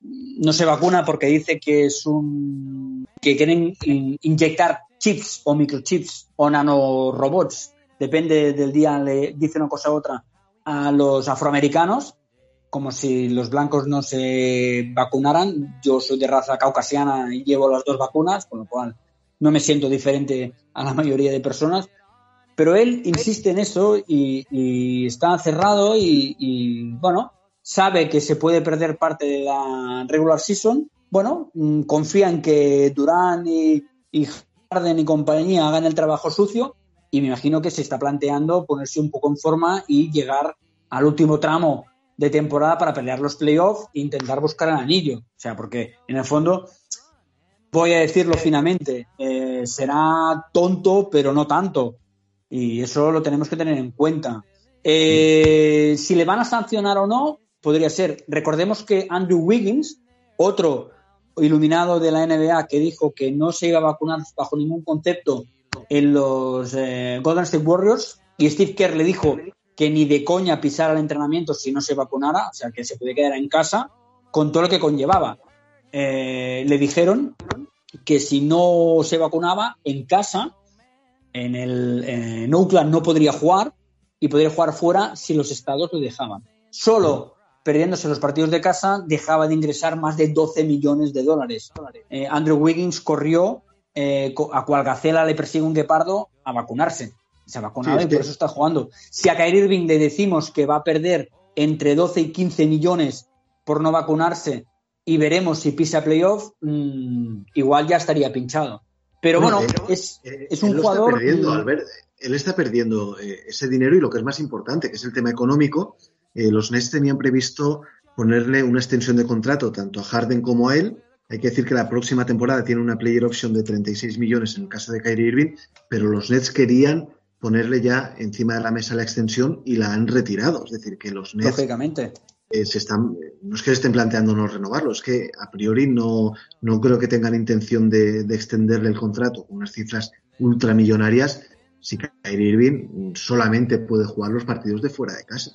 S3: No se vacuna porque dice que es un que quieren inyectar chips o microchips o nanorobots, depende del día, le dicen una cosa u otra a los afroamericanos, como si los blancos no se vacunaran. Yo soy de raza caucasiana y llevo las dos vacunas, con lo cual no me siento diferente a la mayoría de personas pero él insiste en eso y, está cerrado y, bueno, sabe que se puede perder parte de la regular season. Bueno, mm, confía en que Durán y, y Harden y compañía hagan el trabajo sucio y me imagino que se está planteando ponerse un poco en forma y llegar al último tramo de temporada para pelear los playoffs e intentar buscar el anillo. O sea, porque en el fondo, voy a decirlo finamente, eh, será tonto, pero no tanto. Y eso lo tenemos que tener en cuenta. Eh, si le van a sancionar o no, podría ser. Recordemos que Andrew Wiggins, otro iluminado de la NBA que dijo que no se iba a vacunar bajo ningún concepto en los eh, Golden State Warriors, y Steve Kerr le dijo que ni de coña pisara el entrenamiento si no se vacunara, o sea, que se puede quedar en casa con todo lo que conllevaba. Eh, le dijeron que si no se vacunaba en casa, en el en Oakland no podría jugar y podría jugar fuera si los estados lo dejaban. Solo perdiéndose los partidos de casa dejaba de ingresar más de 12 millones de dólares. Eh, Andrew Wiggins corrió eh, a cual Gacela le persigue un guepardo a vacunarse. Se ha vacunado y por eso está jugando. Si a Kyrie Irving le decimos que va a perder entre 12 y 15 millones por no vacunarse y veremos si pisa playoff, mm, igual ya estaría pinchado. Pero bueno, es, es, un jugador.
S2: perdiendo, Albert, él está perdiendo eh, ese dinero y lo que es más importante, que es el tema económico. Eh, los Nets tenían previsto ponerle una extensión de contrato tanto a Harden como a él hay que decir que la próxima temporada tiene una player option de 36 millones en el caso de Kyrie Irving, pero los Nets querían ponerle ya encima de la mesa la extensión y la han retirado. Es decir, que los Nets eh, se están, no es que estén planteando no renovarlo, es que a priori no, no creo que tengan intención de, extenderle el contrato con unas cifras ultramillonarias si Kyrie Irving solamente puede jugar los partidos de fuera de casa.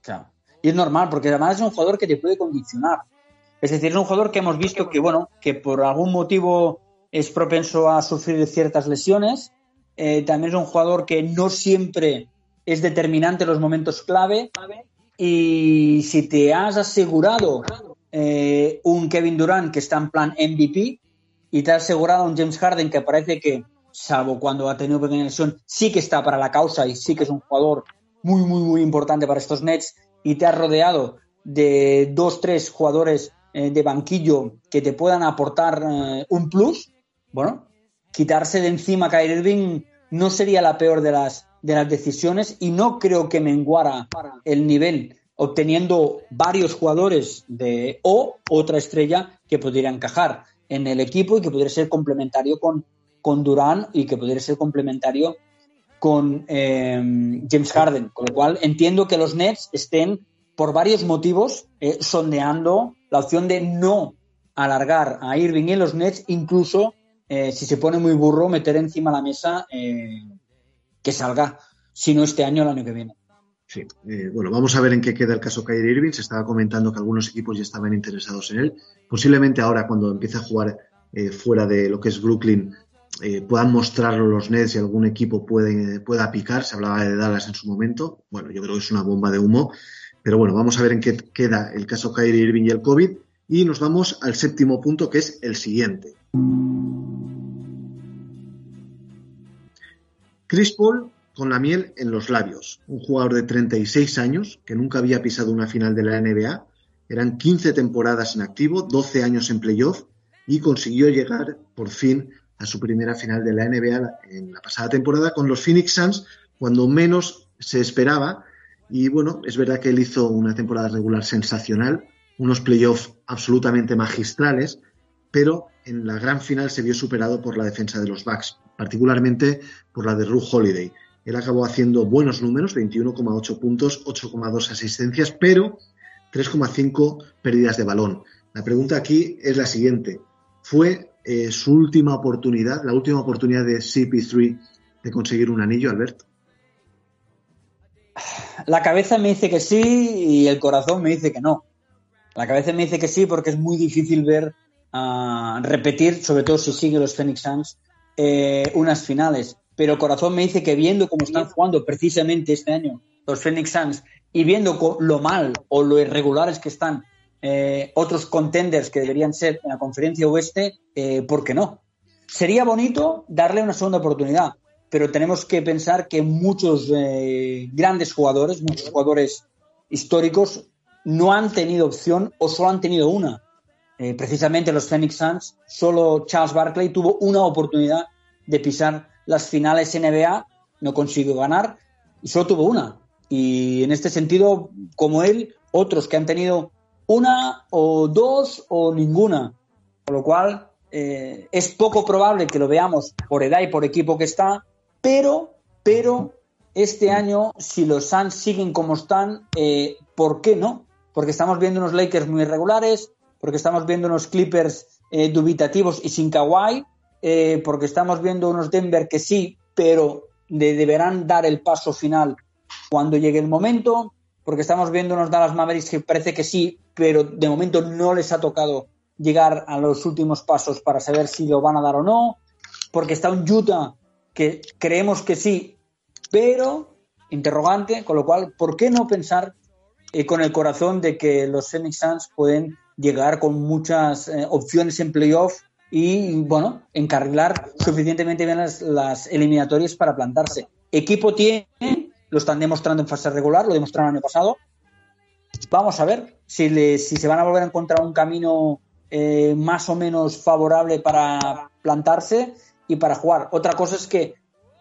S3: Claro. Y es normal, porque además es un jugador que te puede condicionar. Es decir, es un jugador que hemos visto que, bueno, que por algún motivo es propenso a sufrir ciertas lesiones. Eh, también es un jugador que no siempre es determinante en los momentos clave. Y si te has asegurado eh, un Kevin Durant que está en plan MVP y te has asegurado un James Harden que parece que, salvo cuando ha tenido pequeña lesión, sí que está para la causa y sí que es un jugador muy, muy, muy importante para estos Nets y te has rodeado de dos, tres jugadores eh, de banquillo que te puedan aportar eh, un plus, bueno, quitarse de encima a Kyrie Irving no sería la peor de las, de las decisiones y no creo que menguara el nivel obteniendo varios jugadores de o otra estrella que pudiera encajar en el equipo y que pudiera ser complementario con, con Durán y que pudiera ser complementario con eh, James Harden. Con lo cual entiendo que los Nets estén por varios motivos sondeando la opción de no alargar a Irving y los Nets, incluso eh, si se pone muy burro, meter encima la mesa eh, que salga, si no este año, el año que viene.
S2: Sí, eh, bueno, vamos a ver en qué queda el caso Kyrie Irving. Se estaba comentando que algunos equipos ya estaban interesados en él. Posiblemente ahora, cuando empiece a jugar fuera de lo que es Brooklyn, puedan mostrarlo los Nets y algún equipo puede, pueda picar. Se hablaba de Dallas en su momento. Bueno, yo creo que es una bomba de humo. Pero bueno, vamos a ver en qué queda el caso Kyrie Irving y el COVID. Y nos vamos al séptimo punto, que es el siguiente. Chris Paul con la miel en los labios. Un jugador de 36 años que nunca había pisado una final de la NBA. Eran 15 temporadas en activo, 12 años en playoff y consiguió llegar por fin a su primera final de la NBA en la pasada temporada con los Phoenix Suns cuando menos se esperaba y bueno, es verdad que él hizo una temporada regular sensacional, unos playoffs absolutamente magistrales, pero en la gran final se vio superado por la defensa de los Bucks, particularmente por la de Ru Holiday. Él acabó haciendo buenos números, 21,8 puntos, 8,2 asistencias, pero 3,5 pérdidas de balón. La pregunta aquí es la siguiente. ¿Fue eh, su última oportunidad, la última oportunidad de CP3 de conseguir un anillo, Alberto?
S3: La cabeza me dice que sí y el corazón me dice que no. La cabeza me dice que sí porque es muy difícil ver uh, repetir, sobre todo si sigue los Phoenix Suns, eh, unas finales. Pero corazón me dice que viendo cómo están jugando precisamente este año los Phoenix Suns y viendo lo mal o lo irregulares que están eh, otros contenders que deberían ser en la conferencia oeste, eh, ¿por qué no? Sería bonito darle una segunda oportunidad pero tenemos que pensar que muchos eh, grandes jugadores, muchos jugadores históricos, no han tenido opción o solo han tenido una. Eh, precisamente los Phoenix Suns, solo Charles Barkley tuvo una oportunidad de pisar las finales NBA, no consiguió ganar y solo tuvo una. Y en este sentido, como él, otros que han tenido una o dos o ninguna. Con lo cual, eh, es poco probable que lo veamos por edad y por equipo que está, pero, pero este año, si los Suns siguen como están, eh, ¿por qué no? Porque estamos viendo unos Lakers muy irregulares, porque estamos viendo unos Clippers eh, dubitativos y sin Kawhi, eh, porque estamos viendo unos Denver que sí, pero deberán dar el paso final cuando llegue el momento, porque estamos viendo unos Dallas Mavericks que parece que sí, pero de momento no les ha tocado llegar a los últimos pasos para saber si lo van a dar o no, porque está un Utah que creemos que sí, pero interrogante, con lo cual, ¿por qué no pensar eh, con el corazón de que los Phoenix Suns pueden llegar con muchas eh, opciones en playoff y, bueno, encarrilar suficientemente bien las, las, eliminatorias para plantarse? Equipo tiene, lo están demostrando en fase regular, lo demostraron el año pasado. Vamos a ver si, le, si se van a volver a encontrar un camino eh, más o menos favorable para plantarse y para jugar. Otra cosa es que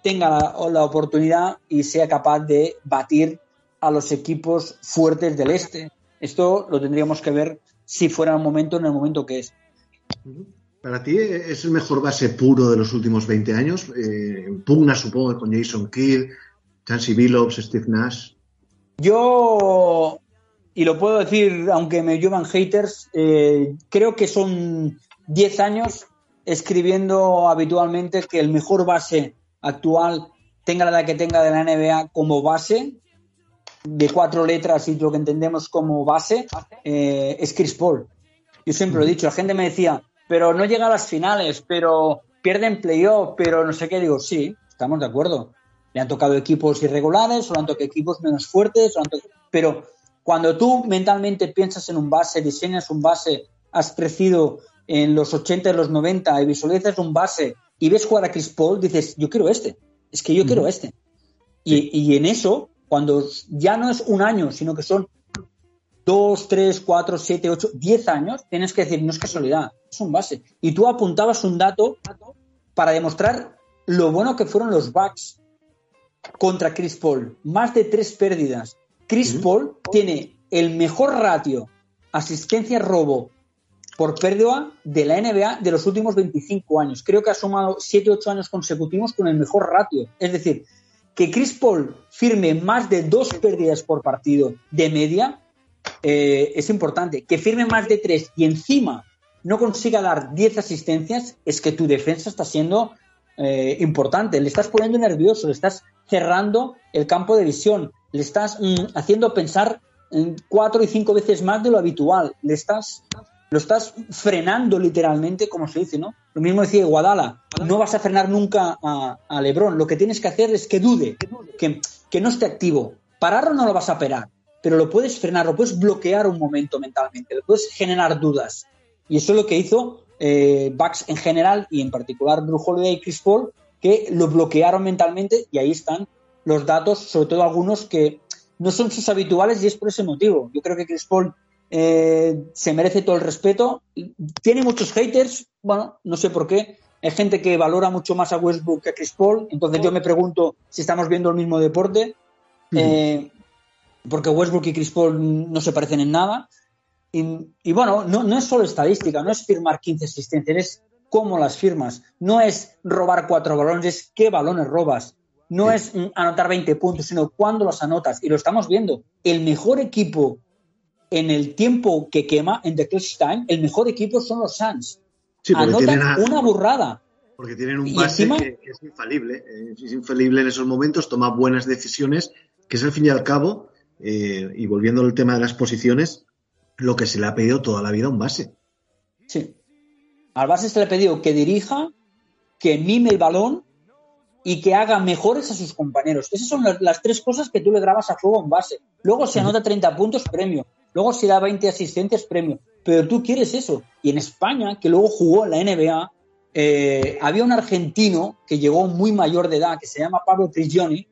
S3: tenga la, la oportunidad y sea capaz de batir a los equipos fuertes del este. Esto lo tendríamos que ver si fuera el momento, en el momento que es.
S2: Para ti es el mejor base puro de los últimos 20 años. Eh, pugna, supongo, con Jason Kidd, Chansey Billups, Steve Nash.
S3: Yo, y lo puedo decir, aunque me llevan haters, eh, creo que son 10 años escribiendo habitualmente que el mejor base actual tenga la edad que tenga de la NBA como base de cuatro letras y lo que entendemos como base eh, es Chris Paul. Yo siempre lo he dicho, la gente me decía, pero no llega a las finales, pero pierden playoff, pero no sé qué. Digo, sí, estamos de acuerdo. Le han tocado equipos irregulares, o le han tocado equipos menos fuertes, pero cuando tú mentalmente piensas en un base, diseñas un base, has crecido en los 80 y los 90 y visualizas un base y ves jugar a Chris Paul, dices, yo quiero este, es que yo quiero este. Y, y en eso cuando ya no es un año, sino que son dos, tres, cuatro, siete, ocho, diez años, tienes que decir, no es casualidad, es un base. Y tú apuntabas un dato para demostrar lo bueno que fueron los Bucks contra Chris Paul. Más de tres pérdidas. Chris Paul tiene el mejor ratio asistencia-robo por pérdida de la NBA de los últimos 25 años. Creo que ha sumado 7, 8 años consecutivos con el mejor ratio. Es decir, que Chris Paul firme más de dos pérdidas por partido de media eh, es importante. Que firme más de tres y encima no consiga dar 10 asistencias es que tu defensa está siendo eh, importante. Le estás poniendo nervioso, le estás cerrando el campo de visión, le estás mm, haciendo pensar cuatro y cinco veces más de lo habitual, le estás lo estás frenando literalmente, como se dice, ¿no? Lo mismo decía Guadala, no vas a frenar nunca a, Lebron, lo que tienes que hacer es que dude, que, que, no esté activo. Pararlo no lo vas a parar, pero lo puedes frenar, lo puedes bloquear un momento mentalmente, lo puedes generar dudas. Y eso es lo que hizo eh, Bucks en general y en particular Drew Holiday y Chris Paul, que lo bloquearon mentalmente y ahí están los datos, sobre todo algunos que no son sus habituales y es por ese motivo. Yo creo que Chris Paul eh, se merece todo el respeto. Tiene muchos haters, bueno, no sé por qué. Hay gente que valora mucho más a Westbrook que a Chris Paul, entonces yo me pregunto si estamos viendo el mismo deporte, eh, porque Westbrook y Chris Paul no se parecen en nada. Y, bueno, no, no, es solo estadística, no es firmar 15 asistencias, es cómo las firmas. No es robar cuatro balones, es qué balones robas. No es anotar 20 puntos, sino cuándo los anotas. Y lo estamos viendo. El mejor equipo en el tiempo que quema en The Clutch Time, el mejor equipo son los Suns. Sí, Anotan una burrada.
S2: Porque tienen un base que, es infalible, eh, es infalible en esos momentos, toma buenas decisiones, que es al fin y al cabo, eh, y volviendo al tema de las posiciones, lo que se le ha pedido toda la vida a un base.
S3: Sí. Al base se le ha pedido que dirija, que mime el balón y que haga mejores a sus compañeros. Esas son las, las tres cosas que tú le grabas a fuego a un base. Luego se anota 30 puntos, premio. Luego si da 20 asistentes, premio. Pero tú quieres eso. Y en España, que luego jugó en la NBA, eh, había un argentino que llegó muy mayor de edad, que se llama Pablo Prigioni,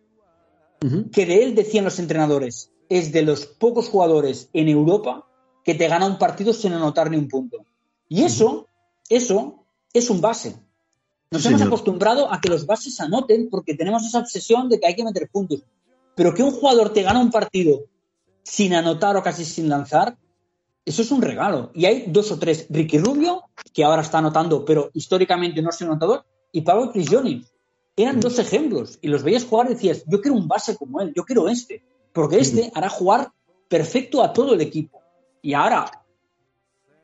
S3: que de él decían los entrenadores, es de los pocos jugadores en Europa que te gana un partido sin anotar ni un punto. Y eso, eso es un base. Nos hemos acostumbrado a que los bases anoten porque tenemos esa obsesión de que hay que meter puntos. Pero que un jugador te gana un partido sin anotar o casi sin lanzar, eso es un regalo. Y hay dos o tres. Ricky Rubio, que ahora está anotando, pero históricamente no es anotador, y Pablo Prigioni. Eran dos ejemplos. Y los veías jugar y decías, yo quiero un base como él, yo quiero este. Porque este hará jugar perfecto a todo el equipo. Y ahora,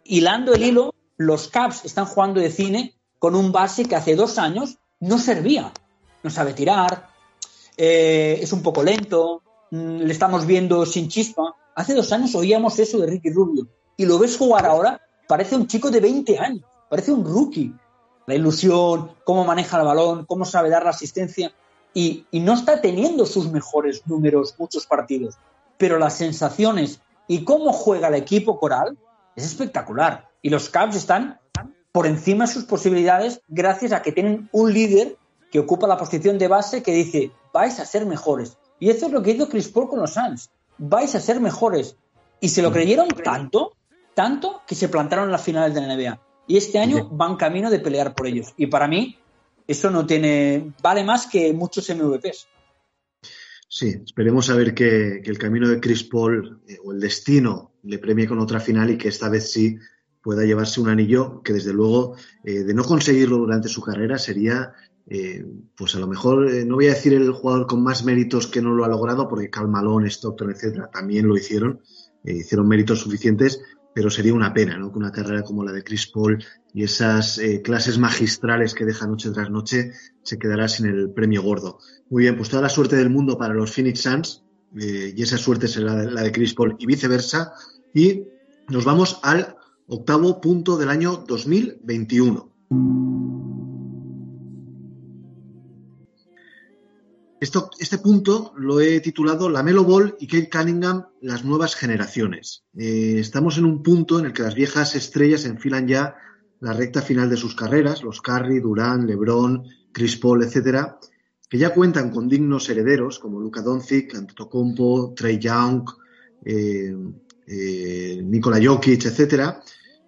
S3: hilando el hilo, los Caps están jugando de cine con un base que hace dos años no servía. No sabe tirar, eh, es un poco lento, mm, le estamos viendo sin chispa. Hace dos años oíamos eso de Ricky Rubio y lo ves jugar ahora, parece un chico de 20 años, parece un rookie. La ilusión, cómo maneja el balón, cómo sabe dar la asistencia y, y no está teniendo sus mejores números muchos partidos, pero las sensaciones y cómo juega el equipo coral es espectacular. Y los Cavs están por encima de sus posibilidades gracias a que tienen un líder que ocupa la posición de base que dice, vais a ser mejores. Y eso es lo que hizo Chris Paul con los Suns. Vais a ser mejores. Y se lo creyeron tanto, tanto, que se plantaron en las finales de la NBA. Y este año van camino de pelear por ellos. Y para mí, eso no tiene. vale más que muchos MVPs.
S2: Sí, esperemos a ver que, el camino de Chris Paul eh, o el destino le premie con otra final y que esta vez sí pueda llevarse un anillo que desde luego eh, de no conseguirlo durante su carrera sería eh, pues a lo mejor no voy a decir el jugador con más méritos que no lo ha logrado porque Cal Malone, Stockton, etcétera también lo hicieron, hicieron méritos suficientes, pero sería una pena, ¿no? Que una carrera como la de Chris Paul y esas eh, clases magistrales que deja noche tras noche se quedará sin el premio gordo. Muy bien, pues toda la suerte del mundo para los Phoenix Suns eh, y esa suerte será la de Chris Paul y viceversa. Y nos vamos al octavo punto del año 2021. Este punto lo he titulado La Melo Ball y Kate Cunningham, las nuevas generaciones. Eh, estamos en un punto en el que las viejas estrellas enfilan ya la recta final de sus carreras, los Curry, Durán, LeBron, Chris Paul, etcétera, que ya cuentan con dignos herederos como Luka Doncic, Antetokounmpo, Trey Young, eh, eh, Nikola Jokic, etcétera,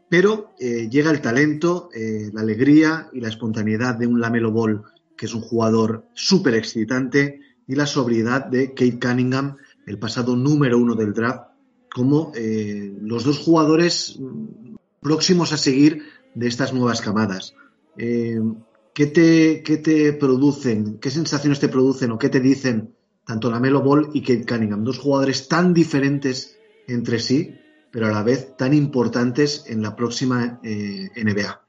S2: pero llega el talento, la alegría y la espontaneidad de un Lamelo Ball que es un jugador súper excitante, y la sobriedad de Kate Cunningham, el pasado número uno del draft, como eh, los dos jugadores mm, próximos a seguir de estas nuevas camadas. Eh, ¿qué, te, ¿Qué te producen, qué sensaciones te producen o qué te dicen tanto la Melo Ball y Kate Cunningham? Dos jugadores tan diferentes entre sí, pero a la vez tan importantes en la próxima eh, NBA.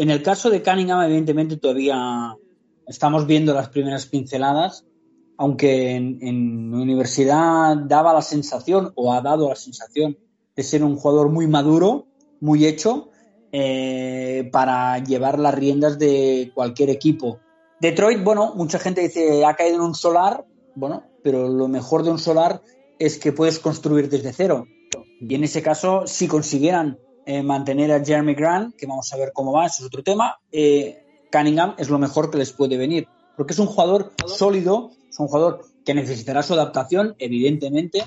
S3: En el caso de Cunningham, evidentemente todavía estamos viendo las primeras pinceladas, aunque en, universidad daba la sensación, o ha dado la sensación, de ser un jugador muy maduro, muy hecho, eh, para llevar las riendas de cualquier equipo. Detroit, bueno, mucha gente dice ha caído en un solar, bueno, pero lo mejor de un solar es que puedes construir desde cero. Y en ese caso, si consiguieran eh, mantener a Jeremy Grant, que vamos a ver cómo va, eso es otro tema. Eh, Cunningham es lo mejor que les puede venir, porque es un jugador sólido, es un jugador que necesitará su adaptación, evidentemente.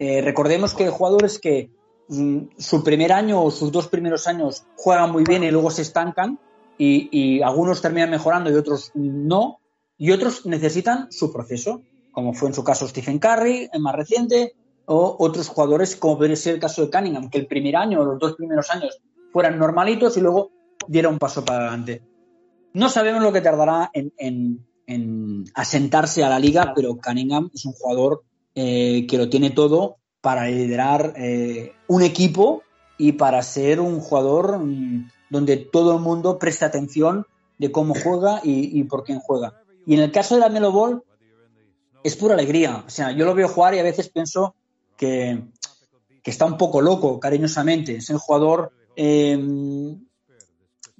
S3: Eh, recordemos que hay jugadores que mm, su primer año o sus dos primeros años juegan muy bien y luego se estancan, y, y algunos terminan mejorando y otros no, y otros necesitan su proceso, como fue en su caso Stephen Curry, el más reciente, o otros jugadores, como puede ser el caso de Cunningham, que el primer año o los dos primeros años fueran normalitos y luego diera un paso para adelante. No sabemos lo que tardará en, asentarse a la liga, pero Cunningham es un jugador eh, que lo tiene todo para liderar eh, un equipo y para ser un jugador mm, donde todo el mundo preste atención de cómo juega y, y, por quién juega. Y en el caso de la Melo Ball, es pura alegría. O sea, yo lo veo jugar y a veces pienso que, está un poco loco, cariñosamente. Es el jugador eh,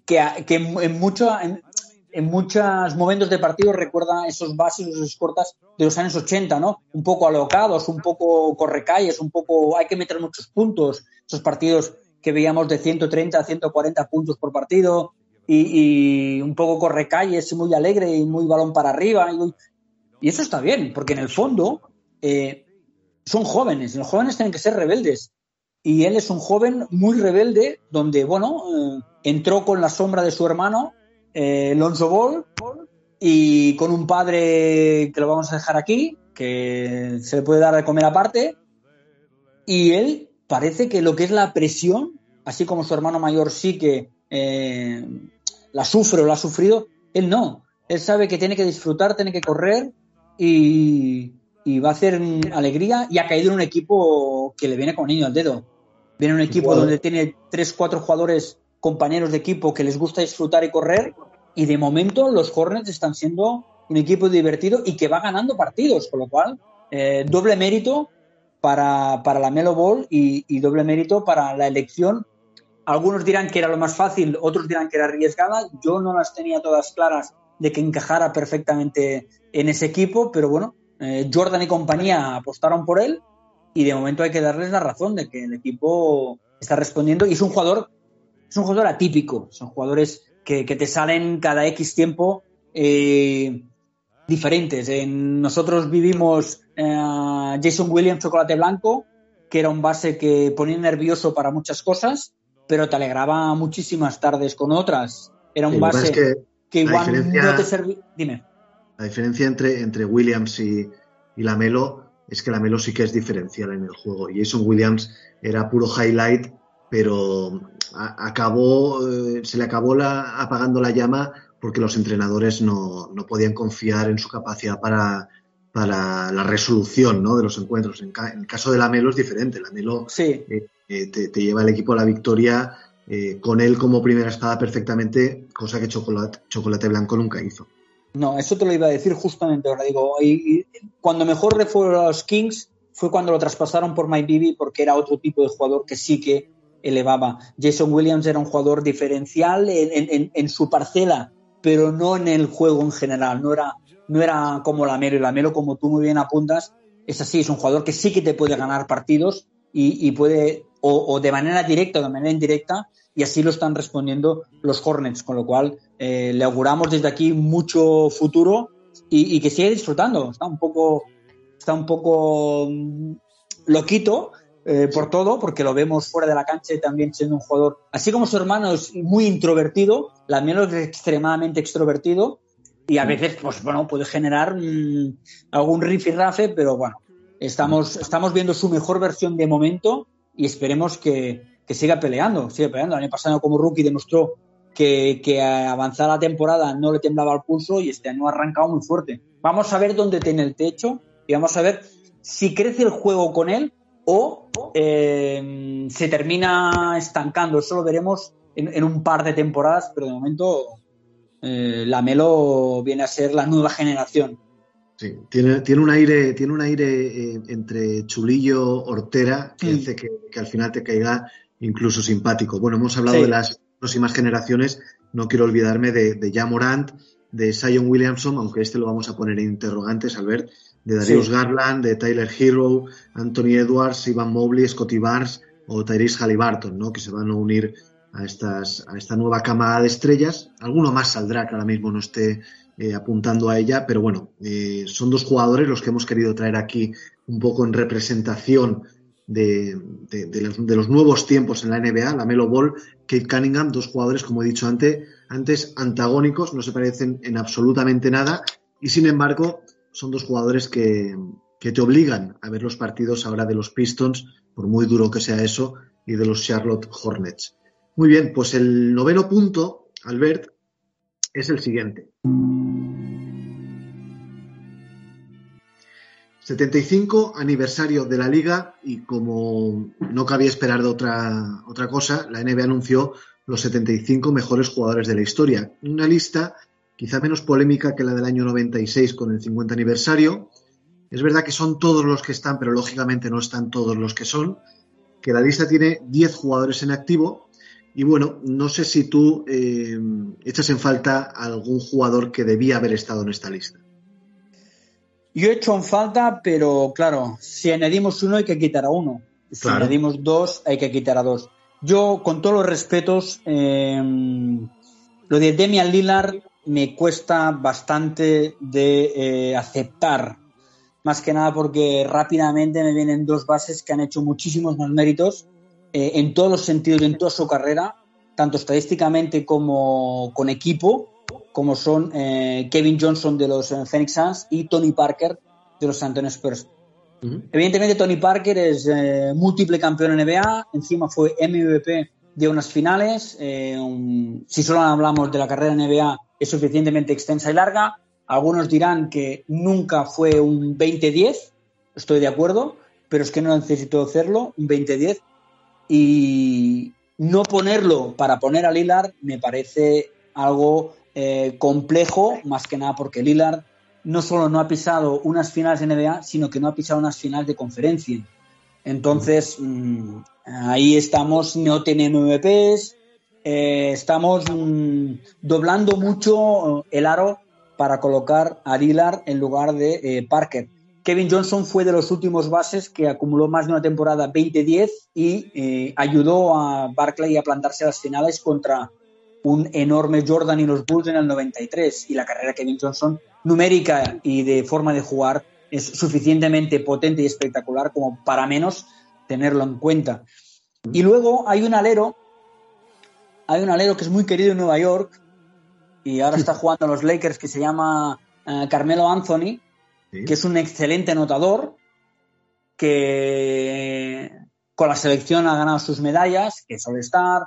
S3: que, en, mucho, en, muchos momentos de partido recuerda esos bases, esos cortas de los años 80, ¿no? Un poco alocados, un poco correcalles, un poco hay que meter muchos puntos. Esos partidos que veíamos de 130 a 140 puntos por partido y, un poco correcalles, muy alegre y muy balón para arriba. Y, eso está bien, porque en el fondo eh, son jóvenes, los jóvenes tienen que ser rebeldes. Y él es un joven muy rebelde, donde, bueno, eh, entró con la sombra de su hermano, eh, Lonzo Ball, y con un padre que lo vamos a dejar aquí, que se le puede dar de comer aparte. Y él parece que lo que es la presión, así como su hermano mayor sí que eh, la sufre o la ha sufrido, él no. Él sabe que tiene que disfrutar, tiene que correr y, y va a hacer alegría y ha caído en un equipo que le viene con niño al dedo. Viene un equipo donde tiene tres, cuatro jugadores, compañeros de equipo que les gusta disfrutar y correr y de momento los Hornets están siendo un equipo divertido y que va ganando partidos, con lo cual eh, doble mérito para, para, la Melo Ball y, y, doble mérito para la elección. Algunos dirán que era lo más fácil, otros dirán que era arriesgada. Yo no las tenía todas claras de que encajara perfectamente en ese equipo, pero bueno, eh, Jordan y compañía apostaron por él y de momento hay que darles la razón de que el equipo está respondiendo y es un jugador, es un jugador atípico, son jugadores que, que te salen cada X tiempo eh, diferentes. En, nosotros vivimos eh, Jason Williams Chocolate Blanco, que era un base que ponía nervioso para muchas cosas, pero te alegraba muchísimas tardes con otras. Era un base que, que igual no te servía. Dime.
S2: La diferencia entre, entre Williams y, y Lamelo es que Lamelo sí que es diferencial en el juego. Jason Williams era puro highlight, pero acabó, eh, se le acabó la, apagando la llama porque los entrenadores no, no podían confiar en su capacidad para, para la resolución ¿no? de los encuentros. En, ca en, el caso de Lamelo es diferente. Lamelo
S3: sí.
S2: eh, eh, te, te, lleva el equipo a la victoria con él como primera espada perfectamente, cosa que Chocolate, Chocolate Blanco nunca hizo.
S3: No, eso te lo iba a decir justamente ahora. Digo, y, cuando mejor le fue a los Kings fue cuando lo traspasaron por Bibby porque era otro tipo de jugador que sí que elevaba. Jason Williams era un jugador diferencial en, su parcela, pero no en el juego en general. No era, no era como Lamelo. Y Lamelo, como tú muy bien apuntas, es así, es un jugador que sí que te puede ganar partidos y, puede, o, de manera directa o de manera indirecta, y así lo están respondiendo los Hornets, con lo cual eh, le auguramos desde aquí mucho futuro y, que sigue disfrutando. Está un poco, está un poco mm, loquito eh, por todo, porque lo vemos fuera de la cancha y también siendo un jugador, así como su hermano es muy introvertido, la menos es extremadamente extrovertido y a veces, pues bueno, puede generar mmm, algún rifirrafe, pero bueno, estamos, estamos viendo su mejor versión de momento y esperemos que, que siga peleando, siga peleando. El año pasado como rookie demostró que, que avanzar la temporada no le temblaba el pulso y este año ha arrancado muy fuerte. Vamos a ver dónde tiene el techo y vamos a ver si crece el juego con él o eh, se termina estancando. Eso lo veremos en, en, un par de temporadas, pero de momento eh, la Melo viene a ser la nueva generación.
S2: Sí, tiene, tiene un aire, tiene un aire eh, entre chulillo, hortera, que hace que, que, al final te caiga incluso simpático. Bueno, hemos hablado sí. de las próximas generaciones, no quiero olvidarme de, de Ja Morant, de Zion Williamson, aunque este lo vamos a poner en interrogantes al ver, de Darius sí. Garland, de Tyler Hero, Anthony Edwards, Ivan Mobley, Scotty Barnes o Tyrese Halliburton, ¿no? que se van a unir a, estas, a esta nueva cama de estrellas. Alguno más saldrá que ahora mismo no esté eh, apuntando a ella, pero bueno, eh, son dos jugadores los que hemos querido traer aquí un poco en representación de, de, los, nuevos tiempos en la NBA, la Melo Ball, Kate Cunningham, dos jugadores, como he dicho antes, antes antagónicos, no se parecen en absolutamente nada, y sin embargo son dos jugadores que, que te obligan a ver los partidos ahora de los Pistons, por muy duro que sea eso, y de los Charlotte Hornets. Muy bien, pues el noveno punto, Albert, es el siguiente. 75 aniversario de la liga y como no cabía esperar de otra, otra cosa, la NBA anunció los 75 mejores jugadores de la historia. Una lista quizá menos polémica que la del año 96 con el 50 aniversario. Es verdad que son todos los que están, pero lógicamente no están todos los que son. Que la lista tiene 10 jugadores en activo. Y bueno, no sé si tú eh, echas en falta algún jugador que debía haber estado en esta lista.
S3: Yo he hecho en falta, pero claro, si añadimos uno hay que quitar a uno. Si claro. añadimos dos hay que quitar a dos. Yo, con todos los respetos, eh, lo de Demian Lillard me cuesta bastante de eh, aceptar. Más que nada porque rápidamente me vienen dos bases que han hecho muchísimos más méritos eh, en todos los sentidos, en toda su carrera, tanto estadísticamente como con equipo como son eh, Kevin Johnson de los eh, Phoenix Suns y Tony Parker de los San Antonio Spurs. Uh -huh. Evidentemente Tony Parker es eh, múltiple campeón en NBA, encima fue MVP de unas finales, eh, un, si solo hablamos de la carrera en NBA es suficientemente extensa y larga, algunos dirán que nunca fue un 20-10, estoy de acuerdo, pero es que no necesito hacerlo, un 20-10, y no ponerlo para poner a Lillard me parece algo eh, complejo, más que nada porque Lillard no solo no ha pisado unas finales de NBA, sino que no ha pisado unas finales de conferencia. Entonces, mm, ahí estamos, no tiene MVPs, eh, estamos mm, doblando mucho el aro para colocar a Lillard en lugar de eh, Parker. Kevin Johnson fue de los últimos bases que acumuló más de una temporada 20-10 y eh, ayudó a Barclay a plantarse las finales contra un enorme Jordan y los Bulls en el 93. Y la carrera de Kevin Johnson, numérica y de forma de jugar, es suficientemente potente y espectacular como para menos tenerlo en cuenta. Y luego hay un alero, hay un alero que es muy querido en Nueva York y ahora está jugando a los Lakers que se llama eh, Carmelo Anthony que es un excelente anotador, que con la selección ha ganado sus medallas, que suele estar,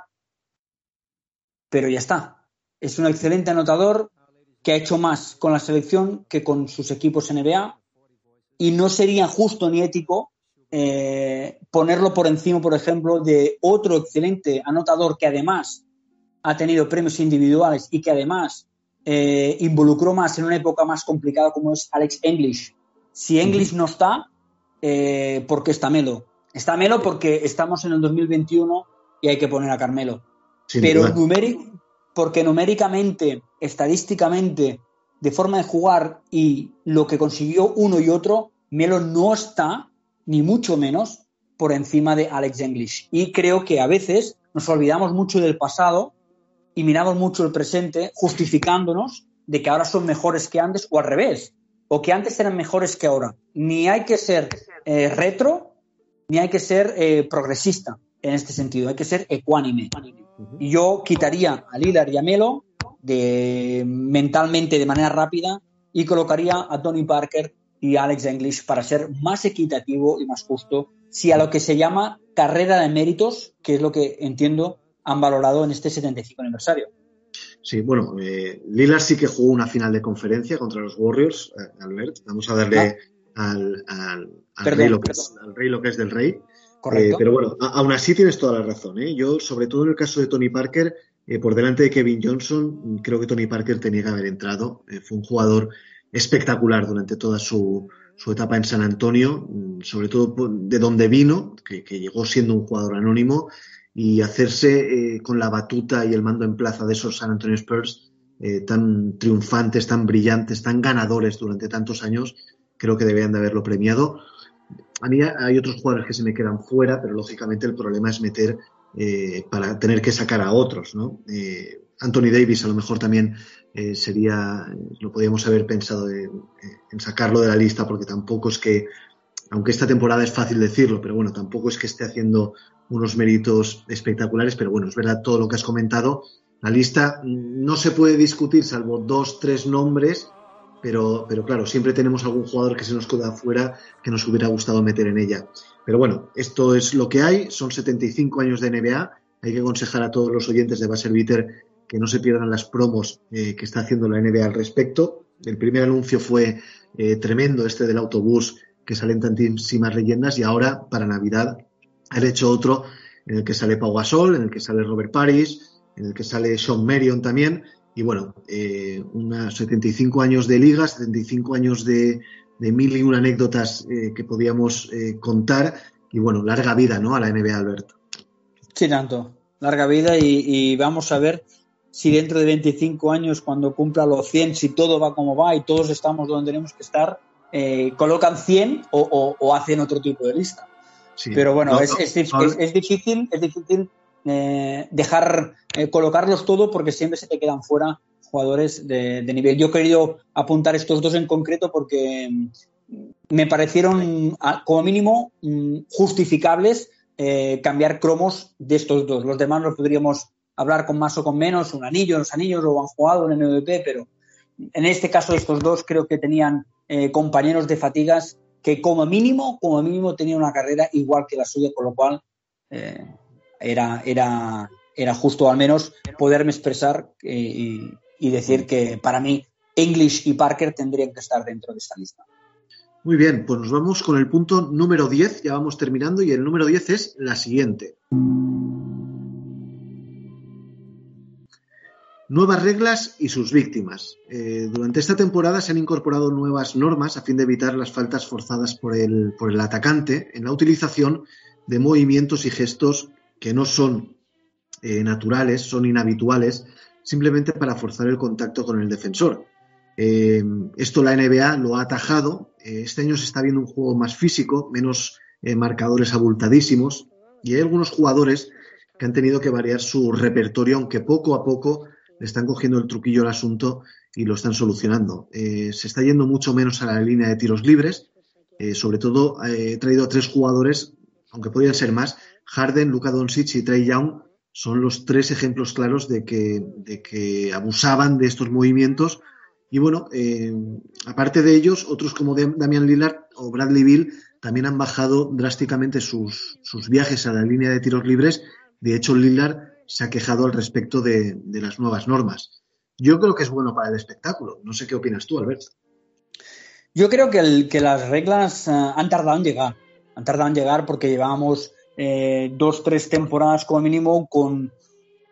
S3: pero ya está. Es un excelente anotador que ha hecho más con la selección que con sus equipos NBA y no sería justo ni ético eh, ponerlo por encima, por ejemplo, de otro excelente anotador que además ha tenido premios individuales y que además eh, involucró más en una época más complicada como es Alex English. Si English no está, eh, ¿por qué está Melo? Está Melo porque estamos en el 2021 y hay que poner a Carmelo. Pero porque numéricamente, estadísticamente, de forma de jugar y lo que consiguió uno y otro, Melo no está, ni mucho menos, por encima de Alex English. Y creo que a veces nos olvidamos mucho del pasado y miramos mucho el presente justificándonos de que ahora son mejores que antes o al revés, o que antes eran mejores que ahora. Ni hay que ser eh, retro, ni hay que ser eh, progresista en este sentido, hay que ser ecuánime. Yo quitaría a Lillard y a Melo de, mentalmente de manera rápida y colocaría a Tony Parker y a Alex English para ser más equitativo y más justo si a lo que se llama carrera de méritos, que es lo que entiendo han valorado en este 75 aniversario.
S2: Sí, bueno, eh, Lillard sí que jugó una final de conferencia contra los Warriors, eh, Albert. Vamos a darle ah. al, rey lo que es, lo que es, del rey. Correcto. Eh, pero bueno, aún así tienes toda la razón. ¿eh? Yo, sobre todo en el caso de Tony Parker, eh, por delante de Kevin Johnson, creo que Tony Parker tenía que haber entrado. fue un jugador espectacular durante toda su, su etapa en San Antonio, mm, sobre todo de donde vino, que, que llegó siendo un jugador anónimo y hacerse eh, con la batuta y el mando en plaza de esos San Antonio Spurs eh, tan triunfantes, tan brillantes, tan ganadores durante tantos años, creo que deberían de haberlo premiado. A mí hay otros jugadores que se me quedan fuera, pero lógicamente el problema es meter eh, para tener que sacar a otros, ¿no? Anthony Davis a lo mejor también sería, lo podríamos haber pensado en sacarlo de la lista porque tampoco es que aunque esta temporada es fácil decirlo, pero bueno, tampoco es que esté haciendo unos méritos espectaculares, pero bueno, es verdad todo lo que has comentado. La lista no se puede discutir salvo dos, tres nombres, pero, pero claro, siempre tenemos algún jugador que se nos queda afuera que nos hubiera gustado meter en ella. Pero bueno, esto es lo que hay, son 75 años de NBA, hay que aconsejar a todos los oyentes de Basel Bitter que no se pierdan las promos eh, que está haciendo la NBA al respecto. El primer anuncio fue eh, tremendo, este del autobús que salen tantísimas leyendas y ahora para Navidad han hecho otro en el que sale Pau Gasol, en el que sale Robert Paris, en el que sale Sean Marion también y bueno, eh, unos 75 años de liga, 75 años de, mil y una anécdotas eh, que podíamos eh, contar y bueno, larga vida ¿no? a la NBA, Alberto.
S3: Sí, tanto, larga vida y, y vamos a ver si dentro de 25 años, cuando cumpla los 100, si todo va como va y todos estamos donde tenemos que estar, eh, colocan 100 o, hacen otro tipo de lista. Pero bueno, es, difícil, es difícil eh, dejar eh, colocarlos todo porque siempre se te quedan fuera jugadores de, nivel. Yo he querido apuntar estos dos en concreto porque mm, me parecieron como mínimo mm, justificables cambiar cromos de estos dos. Los demás los podríamos hablar con más o con menos, un anillo, los anillos o han jugado en el MVP, pero en este caso estos dos creo que tenían eh, compañeros de fatigas que como mínimo, como mínimo tenían una carrera igual que la suya, con lo cual eh, era, era, era justo al menos poderme expresar eh, y, decir que para mí English y Parker tendrían que estar dentro de esta lista.
S2: Muy bien, pues nos vamos con el punto número 10, ya vamos terminando, y el número 10 es la siguiente. Nuevas reglas y sus víctimas. Eh, durante esta temporada se han incorporado nuevas normas a fin de evitar las faltas forzadas por el, por el atacante en la utilización de movimientos y gestos que no son eh, naturales, son inhabituales, simplemente para forzar el contacto con el defensor. Eh, esto la NBA lo ha atajado. este año se está viendo un juego más físico, menos marcadores abultadísimos, y hay algunos jugadores que han tenido que variar su repertorio, aunque poco a poco le están cogiendo el truquillo al asunto y lo están solucionando. Eh, se está yendo mucho menos a la línea de tiros libres. Eh, sobre todo eh, he traído a tres jugadores, aunque podrían ser más. Harden, Luka Doncic y Trey Young son los tres ejemplos claros de que, abusaban de estos movimientos. Y bueno, aparte de ellos, otros como Damian Lillard o Bradley Bill también han bajado drásticamente sus, sus viajes a la línea de tiros libres. De hecho, Lillard se ha quejado al respecto de, las nuevas normas. Yo creo que es bueno para el espectáculo. No sé qué opinas tú, Albert.
S3: Yo creo que, que las reglas eh, han tardado en llegar. Han tardado en llegar porque llevábamos eh, dos, tres temporadas como mínimo con,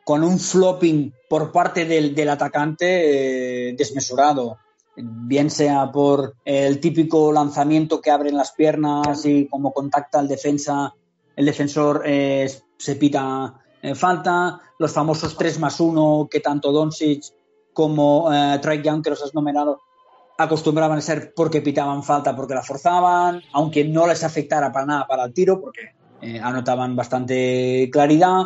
S3: con un flopping por parte del, atacante eh, desmesurado. Bien sea por el típico lanzamiento que abren las piernas y como contacta al defensa, el defensor se pita falta, los famosos 3 más 1 que tanto Doncic como eh, Trey Young, que los has nominado, acostumbraban a ser porque pitaban falta, porque la forzaban, aunque no les afectara para nada para el tiro, porque eh, anotaban bastante claridad.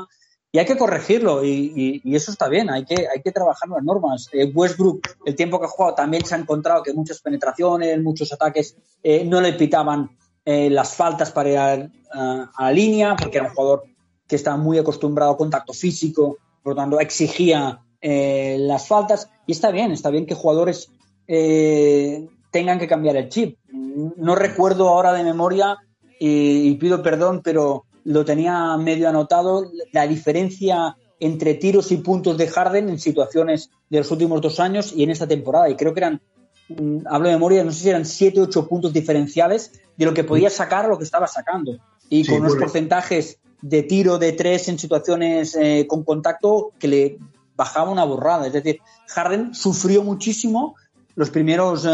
S3: Y hay que corregirlo, y, eso está bien, hay que, hay que trabajar las normas. Eh, Westbrook, el tiempo que ha jugado, también se ha encontrado que muchas penetraciones, muchos ataques eh, no le pitaban las faltas para ir a, la línea, porque era un jugador que está muy acostumbrado a contacto físico, por lo tanto exigía eh, las faltas. Y está bien, está bien que jugadores eh, tengan que cambiar el chip. No recuerdo ahora de memoria y, pido perdón, pero lo tenía medio anotado, la diferencia entre tiros y puntos de Harden en situaciones de los últimos dos años y en esta temporada. Y creo que eran, mm, hablo de memoria, no sé si eran siete o ocho puntos diferenciales de lo que podía sacar a lo que estaba sacando. Y con unos porcentajes de tiro de tres en situaciones eh, con contacto que le bajaba una borrada. Es decir, Harden sufrió muchísimo los primeros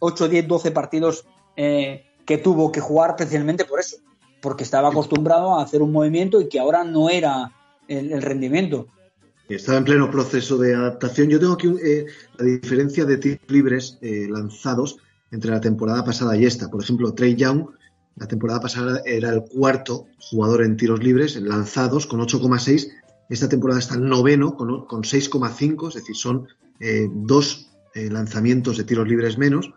S3: 8, 10, 12 partidos eh, que tuvo que jugar precisamente por eso, porque estaba acostumbrado a hacer un movimiento y que ahora no era el, rendimiento.
S2: Estaba en pleno proceso de adaptación. Yo tengo aquí eh, la diferencia de tiros libres lanzados entre la temporada pasada y esta. Por ejemplo, Trey Young la temporada pasada era el cuarto jugador en tiros libres, lanzados, con 8,6. Esta temporada está el noveno, con, 6,5, es decir, son eh, dos eh, lanzamientos de tiros libres menos.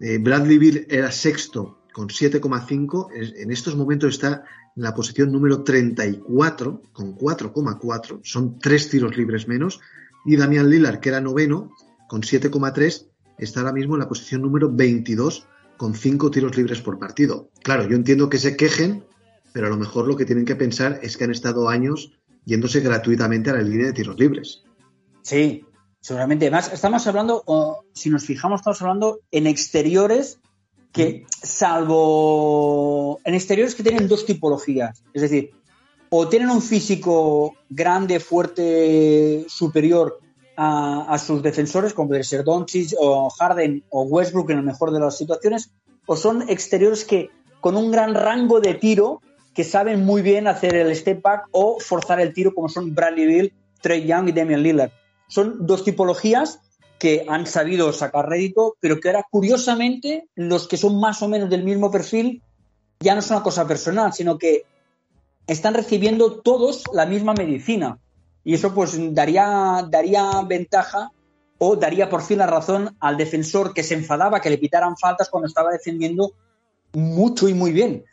S2: Eh, Bradley Bill era sexto, con 7,5. En estos momentos está en la posición número 34, con 4,4. Son tres tiros libres menos. Y Damian Lillard, que era noveno, con 7,3, está ahora mismo en la posición número 22 con cinco tiros libres por partido. Claro, yo entiendo que se quejen, pero a lo mejor lo que tienen que pensar es que han estado años yéndose gratuitamente a la línea de tiros libres.
S3: Sí, seguramente. Además, estamos hablando, si nos fijamos, estamos hablando en exteriores que, salvo en exteriores que tienen dos tipologías. Es decir, o tienen un físico grande, fuerte, superior a, sus defensores, como puede ser Doncic o Harden o Westbrook en el mejor de las situaciones, o son exteriores que con un gran rango de tiro que saben muy bien hacer el step back o forzar el tiro, como son Bradley Bill, Trey Young y Damian Lillard. Son dos tipologías que han sabido sacar rédito, pero que ahora, curiosamente, los que son más o menos del mismo perfil ya no es una cosa personal, sino que están recibiendo todos la misma medicina. Y eso pues daría, daría ventaja o daría por fin la razón al defensor que se enfadaba que le pitaran faltas cuando estaba defendiendo mucho y muy bien.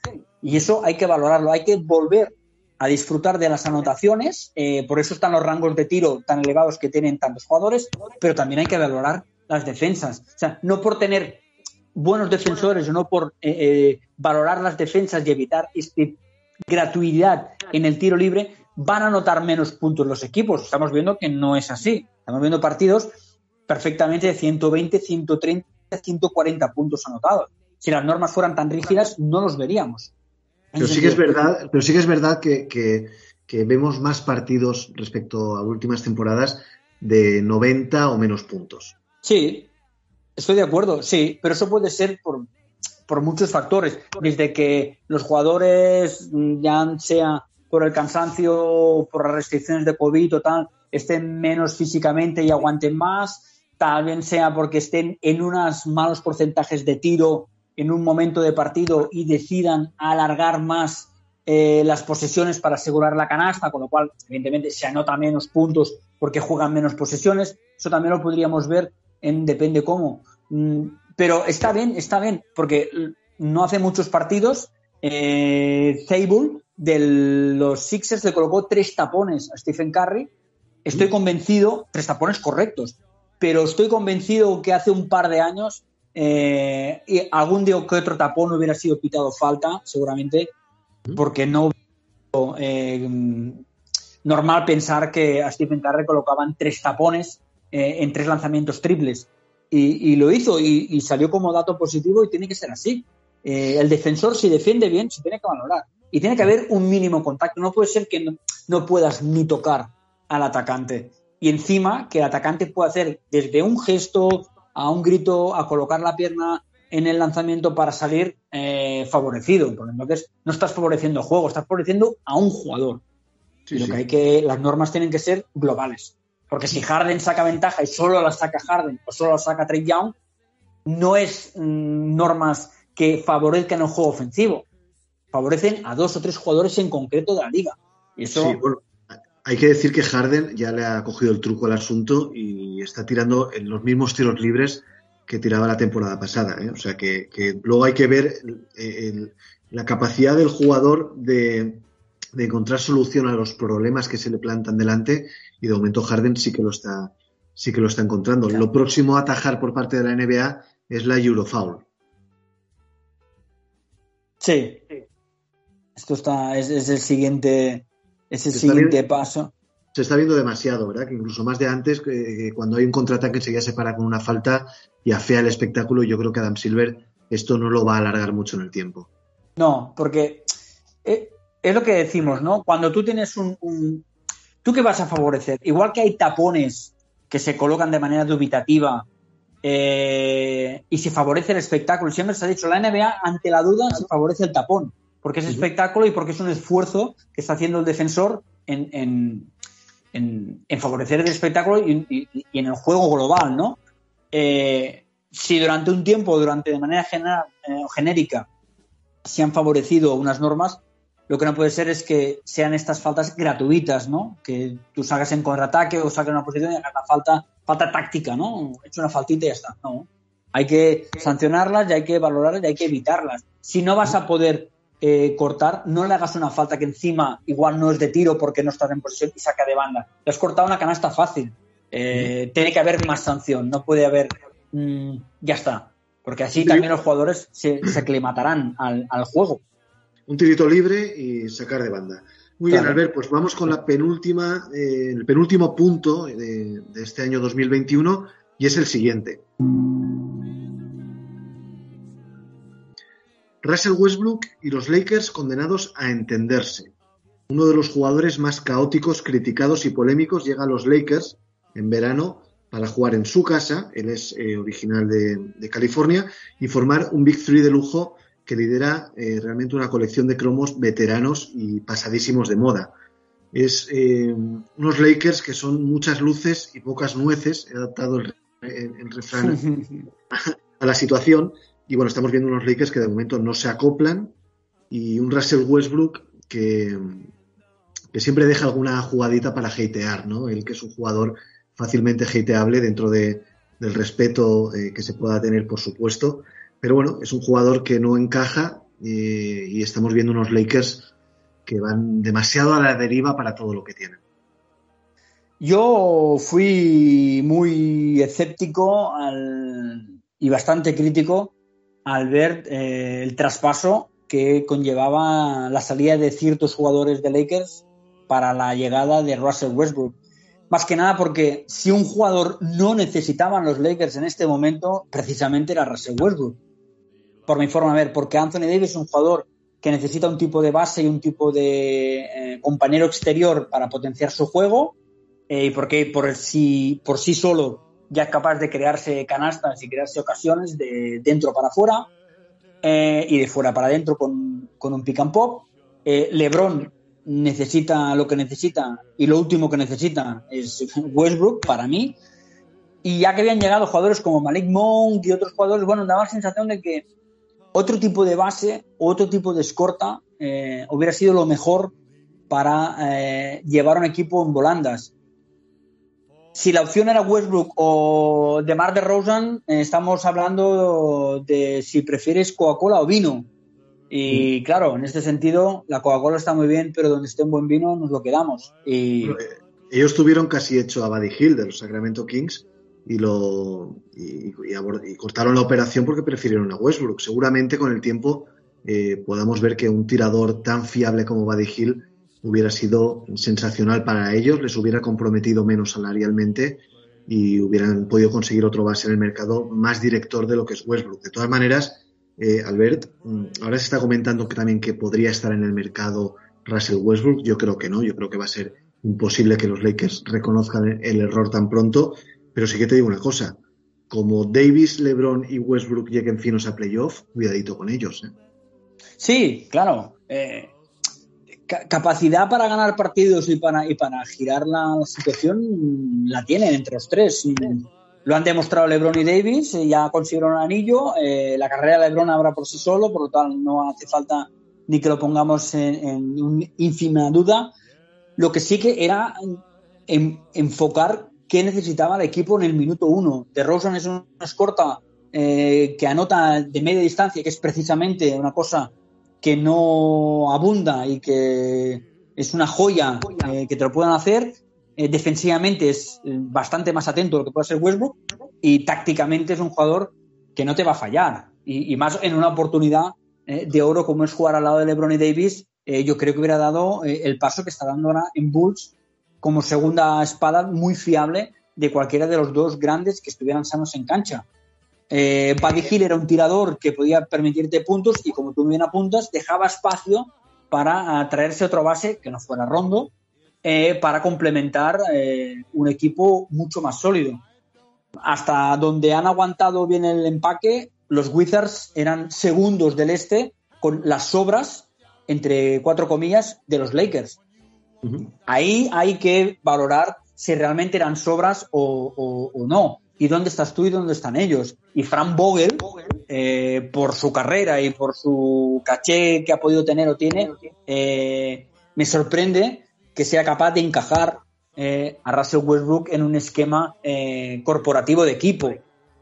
S3: Y eso hay que valorarlo, hay que volver a disfrutar de las anotaciones, eh, por eso están los rangos de tiro tan elevados que tienen tantos jugadores, pero también hay que valorar las defensas. O sea, no por tener buenos defensores no por eh, eh, valorar las defensas y evitar este gratuidad en el tiro libre, van a anotar menos puntos los equipos. Estamos viendo que no es así. Estamos viendo partidos perfectamente de 120, 130, 140 puntos anotados. Si las normas fueran tan rígidas, no los veríamos.
S2: Pero sí, que es verdad, pero sí que es verdad que, vemos más partidos respecto a últimas temporadas de 90 o menos puntos.
S3: Sí, estoy de acuerdo, sí, pero eso puede ser por, por muchos factores, desde que los jugadores, mm, ya sea por el cansancio, por las restricciones de COVID o tal, estén menos físicamente y aguanten más, tal vez sea porque estén en unos malos porcentajes de tiro en un momento de partido y decidan alargar más eh, las posesiones para asegurar la canasta, con lo cual, evidentemente, se anota menos puntos porque juegan menos posesiones. Eso también lo podríamos ver en depende cómo. Mm, pero está bien, está bien, porque no hace muchos partidos, eh, de los Sixers le colocó tres tapones a Stephen Curry. Estoy convencido, tres tapones correctos, pero estoy convencido que hace un par de años eh, algún día que otro tapón hubiera sido pitado falta, seguramente, porque no eh, normal pensar que a Stephen Curry colocaban tres tapones eh, en tres lanzamientos triples. Y, lo hizo y, salió como dato positivo y tiene que ser así. Eh, el defensor, si defiende bien, se tiene que valorar. Y tiene que haber un mínimo contacto. No puede ser que no, no puedas ni tocar al atacante. Y encima que el atacante pueda hacer desde un gesto a un grito, a colocar la pierna en el lanzamiento para salir eh, favorecido. Porque entonces no estás favoreciendo el juego, estás favoreciendo a un jugador. lo que hay que, las normas tienen que ser globales. Porque si Harden saca ventaja y solo la saca Harden o solo la saca Trey Young, no es mm, normas que favorezcan el juego ofensivo. Favorecen a dos o tres jugadores en concreto de la liga. Y eso...
S2: hay que decir que Harden ya le ha cogido el truco al asunto y está tirando en los mismos tiros libres que tiraba la temporada pasada. ¿eh? O sea que, luego hay que ver la capacidad del jugador de, encontrar solución a los problemas que se le plantan delante y de momento Harden sí que lo está, sí que lo está encontrando. Lo próximo a atajar por parte de la NBA es la Eurofoul.
S3: Sí. Esto está, es, el siguiente, es el siguiente paso
S2: se está viendo demasiado, ¿verdad? Que incluso más de antes, cuando hay un contraataque enseguida se para con una falta y afea el espectáculo. Yo creo que Adam Silver esto no lo va a alargar mucho en el tiempo.
S3: No, porque eh, es lo que decimos, ¿no? Cuando tú tienes un, ¿Tú qué vas a favorecer? Igual que hay tapones que se colocan de manera dubitativa eh, y se favorece el espectáculo. Siempre se ha dicho, la NBA ante la duda se favorece el tapón, porque es espectáculo y porque es un esfuerzo que está haciendo el defensor en, en, favorecer el espectáculo y, en el juego global, ¿no? Eh, si durante un tiempo, durante de manera general, eh, genérica, se han favorecido unas normas, lo que no puede ser es que sean estas faltas gratuitas, ¿no? Que tú salgas en contraataque o saques una posición y hagas la falta, falta táctica, ¿no? He hecho una faltita y ya está. No. Hay que sancionarlas y hay que valorarlas y hay que evitarlas. Si no vas a poder eh, cortar, no le hagas una falta que encima igual no es de tiro porque no estás en posición y saca de banda. Le has cortado una canasta fácil. Eh, tiene que haber más sanción, no puede haber. Mm, ya está. Porque así también los jugadores se, aclimatarán al, juego.
S2: Un tirito libre y sacar de banda. Muy bien, Albert, pues vamos con la penúltima, eh, el penúltimo punto de, de este año 2021 y es el siguiente. Russell Westbrook y los Lakers condenados a entenderse. Uno de los jugadores más caóticos, criticados y polémicos llega a los Lakers en verano para jugar en su casa, él es eh, original de, California, y formar un Big Three de lujo que lidera eh, realmente una colección de cromos veteranos y pasadísimos de moda. Es eh, unos Lakers que son muchas luces y pocas nueces, he adaptado el, el refrán a la situación, y bueno, estamos viendo unos Lakers que de momento no se acoplan y un Russell Westbrook que, que siempre deja alguna jugadita para hatear, ¿no? Él que es un jugador fácilmente hateable dentro de, del respeto eh, que se pueda tener, por supuesto. Pero bueno, es un jugador que no encaja eh, y estamos viendo unos Lakers que van demasiado a la deriva para todo lo que tienen.
S3: Yo fui muy escéptico y bastante crítico al ver eh, el traspaso que conllevaba la salida de ciertos jugadores de Lakers para la llegada de Russell Westbrook. Más que nada porque si un jugador no necesitaban los Lakers en este momento, precisamente era Russell Westbrook. Por mi forma de ver, porque Anthony Davis es un jugador que necesita un tipo de base y un tipo de eh, compañero exterior para potenciar su juego. eh, y porque por, sí, por sí solo ya es capaz de crearse canastas y crearse ocasiones de dentro para afuera eh, y de fuera para adentro con, con un pick and pop. Eh, LeBron necesita lo que necesita y lo último que necesita es Westbrook para mí. Y ya que habían llegado jugadores como Malik Monk y otros jugadores, bueno, daba la sensación de que otro tipo de base, otro tipo de escorta eh, hubiera sido lo mejor para eh, llevar un equipo en volandas. Si la opción era Westbrook o de Mar de Rosen, eh, estamos hablando de si prefieres Coca-Cola o vino. Y mm. claro, en este sentido, la Coca-Cola está muy bien, pero donde esté un buen vino nos lo quedamos. Y...
S2: Ellos tuvieron casi hecho a Buddy Hill de los Sacramento Kings y lo y, cortaron la operación porque prefirieron a Westbrook. Seguramente con el tiempo eh, podamos ver que un tirador tan fiable como Buddy Hill hubiera sido sensacional para ellos, les hubiera comprometido menos salarialmente y hubieran podido conseguir otro base en el mercado más director de lo que es Westbrook. De todas maneras, eh, Albert, mm, ahora se está comentando que también que podría estar en el mercado Russell Westbrook. Yo creo que no, yo creo que va a ser imposible que los Lakers reconozcan el error tan pronto pero sí que te digo una cosa, como Davis, LeBron y Westbrook lleguen finos a playoff, cuidadito con ellos. ¿eh?
S3: Sí, claro. Eh, capacidad para ganar partidos y para, y para girar la situación la tienen entre los tres. Lo han demostrado LeBron y Davis, eh, ya consiguieron un anillo. la carrera de LeBron habrá por sí solo, por lo tal no hace falta ni que lo pongamos en, en ínfima duda. Lo que sí que era enfocar qué necesitaba el equipo en el minuto uno. De Rosen es una escorta eh, que anota de media distancia, que es precisamente una cosa que no abunda y que es una joya eh, que te lo puedan hacer. Eh, defensivamente es bastante más atento a lo que puede ser Westbrook y tácticamente es un jugador que no te va a fallar. Y, más en una oportunidad de oro como es jugar al lado de LeBron y Davis, yo creo que hubiera dado el paso que está dando ahora en Bulls como segunda espada muy fiable de cualquiera de los dos grandes que estuvieran sanos en cancha. Eh, Buddy Hill era un tirador que podía permitirte puntos y como tú bien apuntas, dejaba espacio para traerse otro base que no fuera Rondo eh, para complementar eh, un equipo mucho más sólido. Hasta donde han aguantado bien el empaque, los Wizards eran segundos del este con las sobras, entre cuatro comillas, de los Lakers. Ahí hay que valorar si realmente eran sobras o, no. ¿Y dónde estás tú y dónde están ellos? Y Frank Vogel, eh, por su carrera y por su caché que ha podido tener o tiene, eh, me sorprende que sea capaz de encajar eh, a Russell Westbrook en un esquema corporativo de equipo.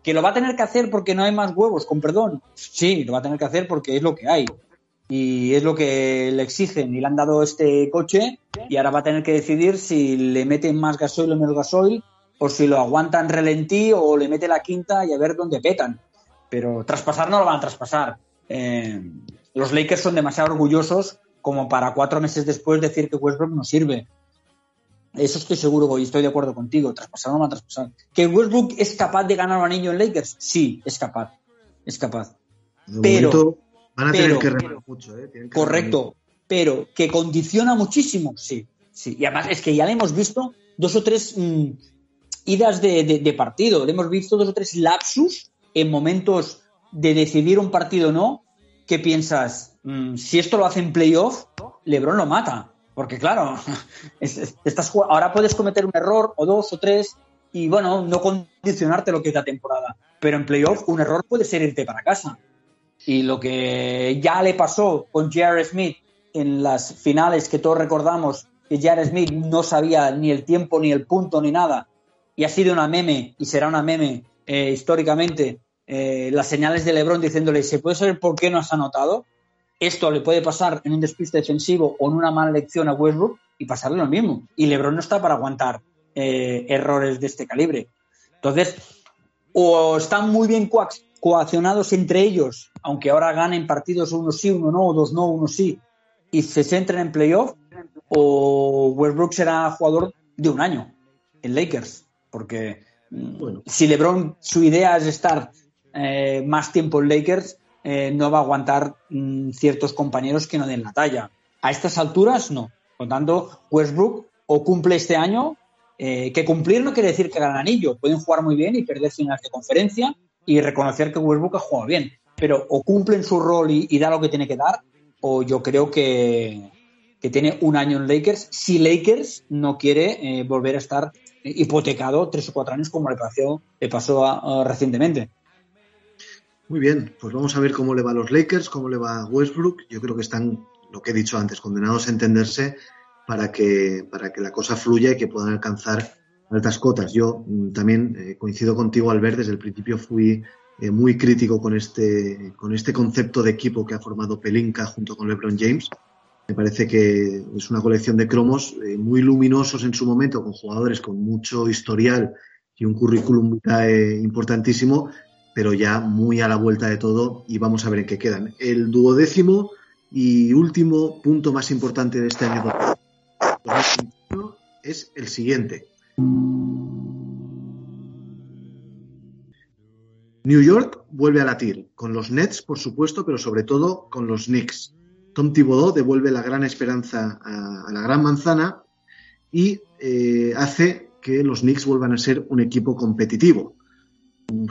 S3: ¿Que lo va a tener que hacer porque no hay más huevos, con perdón? Sí, lo va a tener que hacer porque es lo que hay y es lo que le exigen y le han dado este coche y ahora va a tener que decidir si le meten más gasoil o menos gasoil o si lo aguantan relentí o le mete la quinta y a ver dónde petan. Pero traspasar no lo van a traspasar. Eh, los Lakers son demasiado orgullosos como para cuatro meses después decir que Westbrook no sirve. Eso estoy seguro y estoy de acuerdo contigo. Traspasar no lo van a traspasar. ¿Que Westbrook es capaz de ganar un anillo en Lakers? Sí, es capaz. Es capaz. pero,
S2: Van a tener que remar mucho, ¿eh?
S3: correcto, pero que condiciona muchísimo, sí, sí. Y además es que ya le hemos visto dos o tres mm, idas de, partido, le hemos visto dos o tres lapsus en momentos de decidir un partido o no, que piensas, mm, si esto lo hace en playoff, Lebron lo mata. Porque claro, estás, ahora puedes cometer un error o dos o tres y bueno, no condicionarte lo que es la temporada. Pero en playoff un error puede ser irte para casa. Y lo que ya le pasó con J.R. Smith en las finales que todos recordamos, que J.R. Smith no sabía ni el tiempo, ni el punto, ni nada, y ha sido una meme, y será una meme eh, históricamente, eh, las señales de LeBron diciéndole, ¿se puede saber por qué no has anotado? Esto le puede pasar en un despiste defensivo o en una mala lección a Westbrook y pasarle lo mismo. Y LeBron no está para aguantar eh, errores de este calibre. Entonces, o están muy bien coaccionados entre ellos, aunque ahora ganen partidos uno sí, uno no, dos no, uno sí, y se centren en playoff, o Westbrook será jugador de un año en Lakers, porque mm, si LeBron su idea es estar eh, más tiempo en Lakers, eh, no va a aguantar mm, ciertos compañeros que no den la talla. A estas alturas, no. Por tanto, Westbrook o cumple este año que cumplir no quiere decir que ganan anillo. Pueden jugar muy bien y perder finales de conferencia y reconocer que Westbrook ha jugado bien. Pero o cumplen su rol y, da lo que tiene que dar, o yo creo que, tiene un año en Lakers si Lakers no quiere volver a estar hipotecado tres o cuatro años como le, pasó, le pasó recientemente.
S2: Muy bien, pues vamos a ver cómo le va a los Lakers, cómo le va a Westbrook. Yo creo que están, lo que he dicho antes, condenados a entenderse para que, para que la cosa fluya y que puedan alcanzar altas cotas. Yo mm, también eh, coincido contigo, Albert, desde el principio fui eh, muy crítico con este, con este concepto de equipo que ha formado Pelinka junto con LeBron James. Me parece que es una colección de cromos eh, muy luminosos en su momento, con jugadores con mucho historial y un currículum importantísimo, pero ya muy a la vuelta de todo y vamos a ver en qué quedan. El duodécimo y último punto más importante de este año es el siguiente. New York vuelve a latir, con los Nets, por supuesto, pero sobre todo con los Knicks. Tom Thibodeau devuelve la gran esperanza a, la gran manzana y eh, hace que los Knicks vuelvan a ser un equipo competitivo.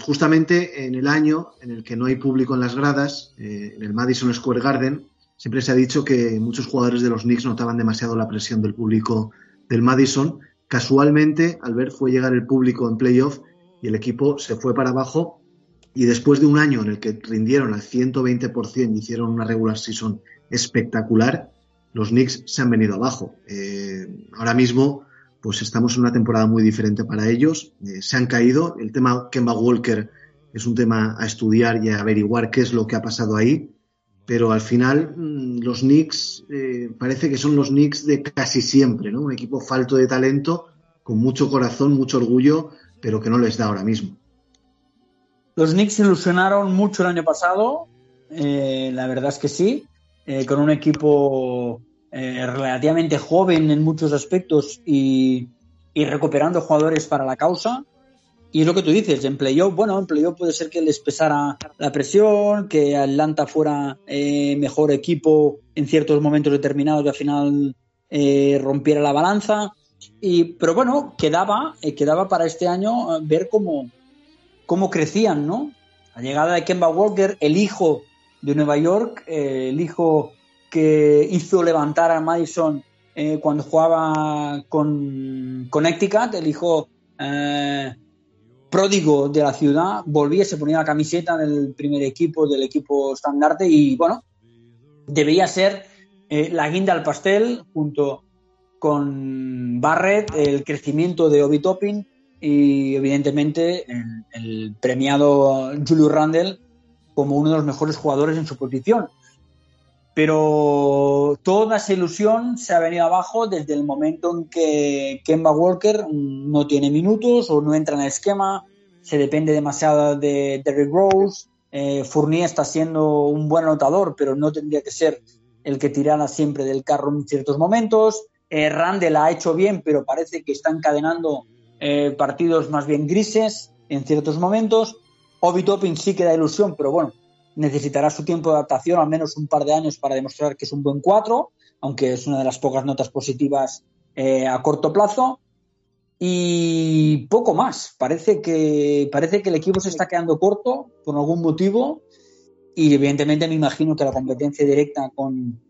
S2: Justamente en el año en el que no hay público en las gradas, eh, en el Madison Square Garden, siempre se ha dicho que muchos jugadores de los Knicks notaban demasiado la presión del público del Madison. Casualmente, al ver fue llegar el público en playoff y el equipo se fue para abajo y después de un año en el que rindieron al 120% y hicieron una regular season espectacular, los Knicks se han venido abajo. Eh, ahora mismo, pues estamos en una temporada muy diferente para ellos. Eh, se han caído. El tema Kemba Walker es un tema a estudiar y a averiguar qué es lo que ha pasado ahí. Pero al final, mm, los Knicks eh, parece que son los Knicks de casi siempre, ¿no? Un equipo falto de talento, con mucho corazón, mucho orgullo, pero que no les da ahora mismo.
S3: Los Knicks ilusionaron mucho el año pasado, la verdad es que sí. Eh, con un equipo eh, relativamente joven en muchos aspectos y, recuperando jugadores para la causa. Y es lo que tú dices, en playoff, bueno, en playoff puede ser que les pesara la presión, que Atlanta fuera eh, mejor equipo en ciertos momentos determinados y al final rompiera la balanza. Y, pero bueno, quedaba, quedaba para este año ver cómo, cómo crecían, ¿no? La llegada de Kemba Walker, el hijo de Nueva York, eh, el hijo que hizo levantar a Madison eh, cuando jugaba con Connecticut, el hijo eh, pródigo de la ciudad, volvía, se ponía la camiseta del primer equipo, del equipo estandarte y bueno, debía ser la guinda al pastel junto con Barrett, el crecimiento de Obi Toppin y evidentemente el, premiado Julius Randle como uno de los mejores jugadores en su posición. Pero toda esa ilusión se ha venido abajo desde el momento en que Kemba Walker no tiene minutos o no entra en el esquema, se depende demasiado de Derrick Rose. Eh, Fournier está siendo un buen anotador, pero no tendría que ser el que tirara siempre del carro en ciertos momentos. Eh, ha hecho bien, pero parece que está encadenando eh, partidos más bien grises en ciertos momentos. Obi Topping sí que da ilusión, pero bueno, necesitará su tiempo de adaptación, al menos un par de años para demostrar que es un buen 4, aunque es una de las pocas notas positivas eh, a corto plazo. Y poco más. Parece que, parece que el equipo se está quedando corto por algún motivo. Y evidentemente me imagino que la competencia directa con,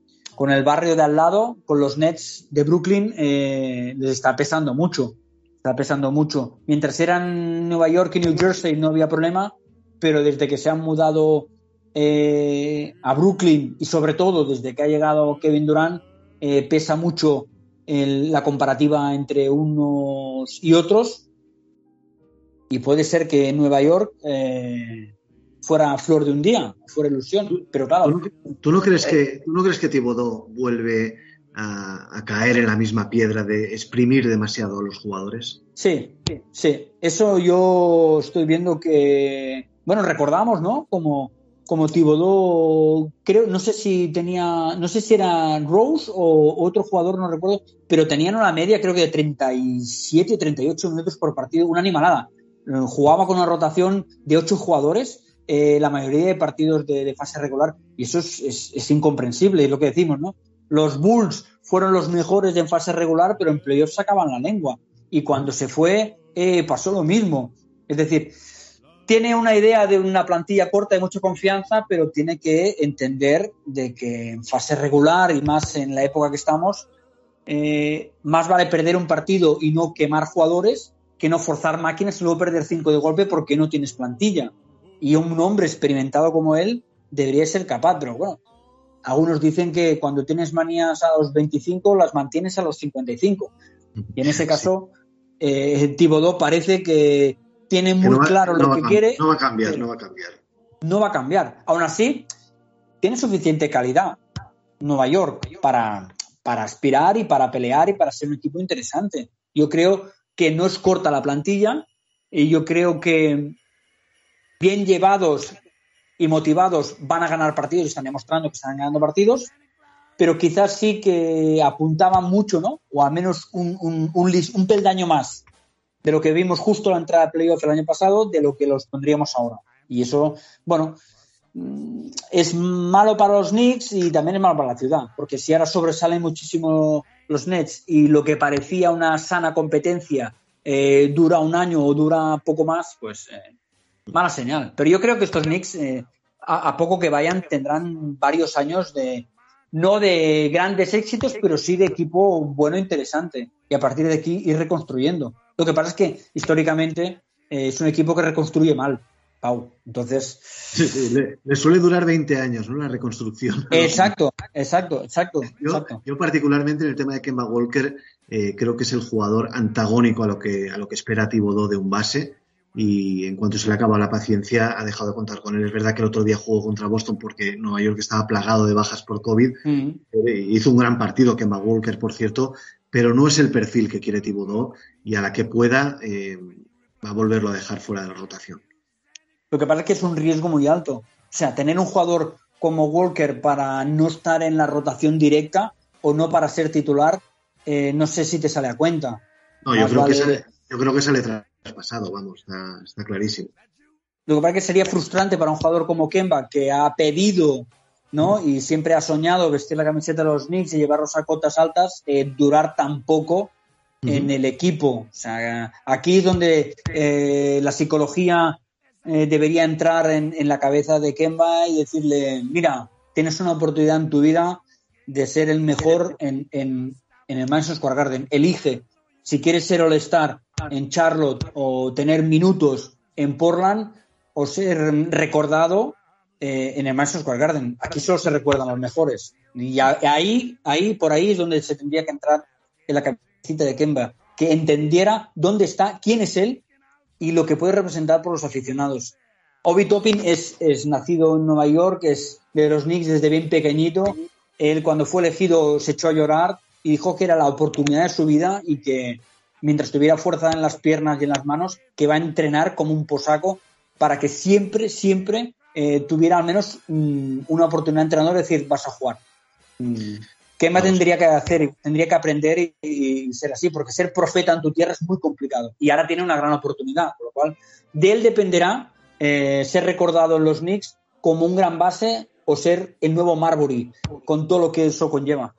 S3: el barrio de al lado, con los Nets de Brooklyn, eh, les está pesando mucho. Está pesando mucho. Mientras eran Nueva York y New Jersey no había problema, pero desde que se han mudado eh, a Brooklyn y sobre todo desde que ha llegado Kevin Durant, eh, pesa mucho la comparativa entre unos y otros. Y puede ser que Nueva York eh, fuera flor de un día, fuera ilusión. Pero claro.
S2: ¿Tú no, crees que, ¿tú no crees que Thibodeau vuelve a, caer en la misma piedra de exprimir demasiado a los jugadores?
S3: Sí, sí. Eso yo estoy viendo que bueno, recordamos, ¿no? Como, como Thibodeau, creo, no sé si tenía, no sé si era Rose o otro jugador, no recuerdo, pero tenían una media creo que de 37 o 38 minutos por partido, una animalada. Eh, jugaba con una rotación de 8 jugadores, eh, la mayoría de partidos de, fase regular, y eso es, es, incomprensible, es lo que decimos, ¿no? Los Bulls fueron los mejores en fase regular, pero en playoffs sacaban la lengua. y cuando se fue eh, pasó lo mismo. Es decir, tiene una idea de una plantilla corta de mucha confianza, pero tiene que entender de que en fase regular y más en la época que estamos, eh, más vale perder un partido y no quemar jugadores que no forzar máquinas y luego perder cinco de golpe porque no tienes plantilla. Y un hombre experimentado como él debería ser capaz, pero bueno, algunos dicen que cuando tienes manías a los 25 las mantienes a los 55. Y en ese caso, eh, parece que tiene muy claro lo que quiere.
S2: No va a cambiar, no va a cambiar.
S3: No va a cambiar. Aún así, tiene suficiente calidad Nueva York para, para aspirar y para pelear y para ser un equipo interesante. Yo creo que no es corta la plantilla y yo creo que bien llevados y motivados van a ganar partidos y están demostrando que están ganando partidos, pero quizás sí que apuntaban mucho, ¿no? O al menos un, un, peldaño más de lo que vimos justo la entrada de playoff el año pasado, de lo que los pondríamos ahora. Y eso, bueno, mm, es malo para los Knicks y también es malo para la ciudad, porque si ahora sobresalen muchísimo los Nets y lo que parecía una sana competencia eh, dura un año o dura poco más, pues eh, mala señal. Pero yo creo que estos Knicks, eh, a, poco que vayan, tendrán varios años de, no de grandes éxitos, pero sí de equipo bueno, e interesante. Y a partir de aquí ir reconstruyendo. Lo que pasa es que históricamente es un equipo que reconstruye mal. Pau. Entonces.
S2: le, suele durar 20 años, ¿no? La reconstrucción.
S3: Exacto, exacto, exacto.
S2: Yo, particularmente en el tema de Kemba Walker, eh, creo que es el jugador antagónico a lo que, a lo que espera Tibodó de un base. Y en cuanto se le acaba la paciencia, ha dejado de contar con él. Es verdad que el otro día jugó contra Boston porque Nueva York estaba plagado de bajas por COVID. Mm. Eh, hizo un gran partido, Kemba Walker, por cierto, pero no es el perfil que quiere Tibodó y a la que pueda eh, va a volverlo a dejar fuera de la rotación.
S3: Lo que pasa es que es un riesgo muy alto. O sea, tener un jugador como Walker para no estar en la rotación directa o no para ser titular, eh, no sé si te sale a cuenta.
S2: No, yo creo, que sale, yo creo, que sale, traspasado, vamos, está, clarísimo.
S3: Lo que pasa es que sería frustrante para un jugador como Kemba, que ha pedido ¿no? Y siempre ha soñado vestir la camiseta de los Knicks y llevarlos a cotas altas, eh, durar tan poco en el equipo. O sea, aquí es donde eh, la psicología eh, debería entrar en, la cabeza de Kemba y decirle, mira, tienes una oportunidad en tu vida de ser el mejor en, en, el Madison Square Garden. Elige si quieres ser All-Star en Charlotte o tener minutos en Portland o ser recordado eh, en el Madison Square Garden. Aquí solo se recuerdan los mejores. Y ahí, ahí, por ahí es donde se tendría que entrar en la cabecita de Kemba, que entendiera dónde está, quién es él y lo que puede representar por los aficionados. Obi Toppin es, es nacido en Nueva York, es de los Knicks desde bien pequeñito. Él cuando fue elegido se echó a llorar y dijo que era la oportunidad de su vida y que mientras tuviera fuerza en las piernas y en las manos, que va a entrenar como un posaco para que siempre, siempre eh, tuviera al menos mm, una oportunidad de entrenador de decir, vas a jugar. Mm. ¿Qué más tendría que hacer? Tendría que aprender y, ser así, porque ser profeta en tu tierra es muy complicado. Y ahora tiene una gran oportunidad, por lo cual de él dependerá eh, ser recordado en los Knicks como un gran base o ser el nuevo Marbury, con todo lo que eso conlleva.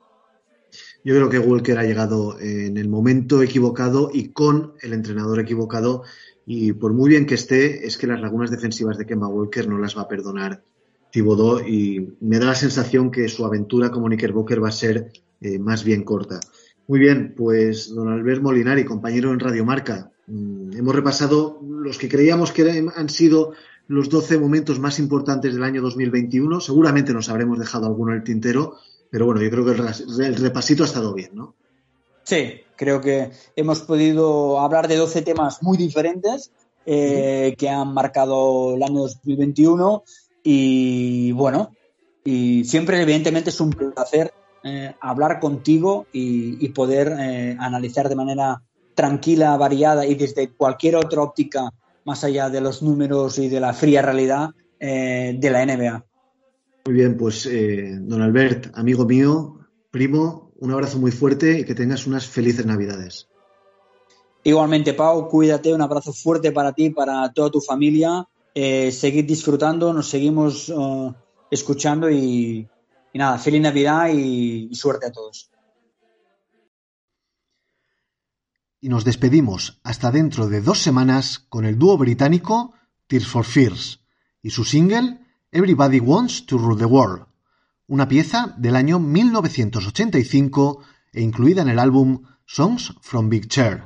S2: Yo creo que Walker ha llegado en el momento equivocado y con el entrenador equivocado. Y por muy bien que esté, es que las lagunas defensivas de Kemba Walker no las va a perdonar Thibodeau y me da la sensación que su aventura como Knickerbocker va a ser eh, más bien corta. Muy bien, pues don Albert Molinari, compañero en Radio Marca, mm, hemos repasado los que creíamos que han sido los 12 momentos más importantes del año 2021. Seguramente nos habremos dejado alguno en el tintero, pero bueno, yo creo que el, repasito ha estado bien, ¿no?
S3: Sí, creo que hemos podido hablar de 12 temas muy diferentes eh, que han marcado el año 2021 y bueno, y siempre evidentemente es un placer eh, hablar contigo y, poder eh, analizar de manera tranquila, variada y desde cualquier otra óptica más allá de los números y de la fría realidad de la NBA.
S2: Muy bien, pues don Albert, amigo mío, primo, un abrazo muy fuerte y que tengas unas felices Navidades.
S3: Igualmente, Pau, cuídate, un abrazo fuerte para ti, para toda tu familia eh, seguir disfrutando, nos seguimos uh, escuchando y, nada, feliz Navidad y, suerte a todos.
S2: y nos despedimos hasta dentro de dos semanas con el dúo británico Tears for Fears y su single Everybody Wants to Rule the World, una pieza del año 1985 e incluida en el álbum Songs from Big Chair.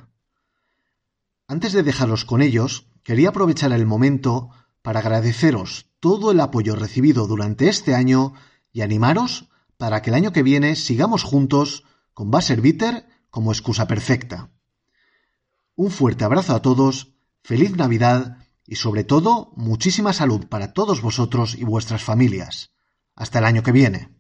S2: Antes de dejaros con ellos, quería aprovechar el momento para agradeceros todo el apoyo recibido durante este año y animaros para que el año que viene sigamos juntos con Basser Bitter como excusa perfecta. Un fuerte abrazo a todos, feliz Navidad y sobre todo muchísima salud para todos vosotros y vuestras familias. Hasta el año que viene.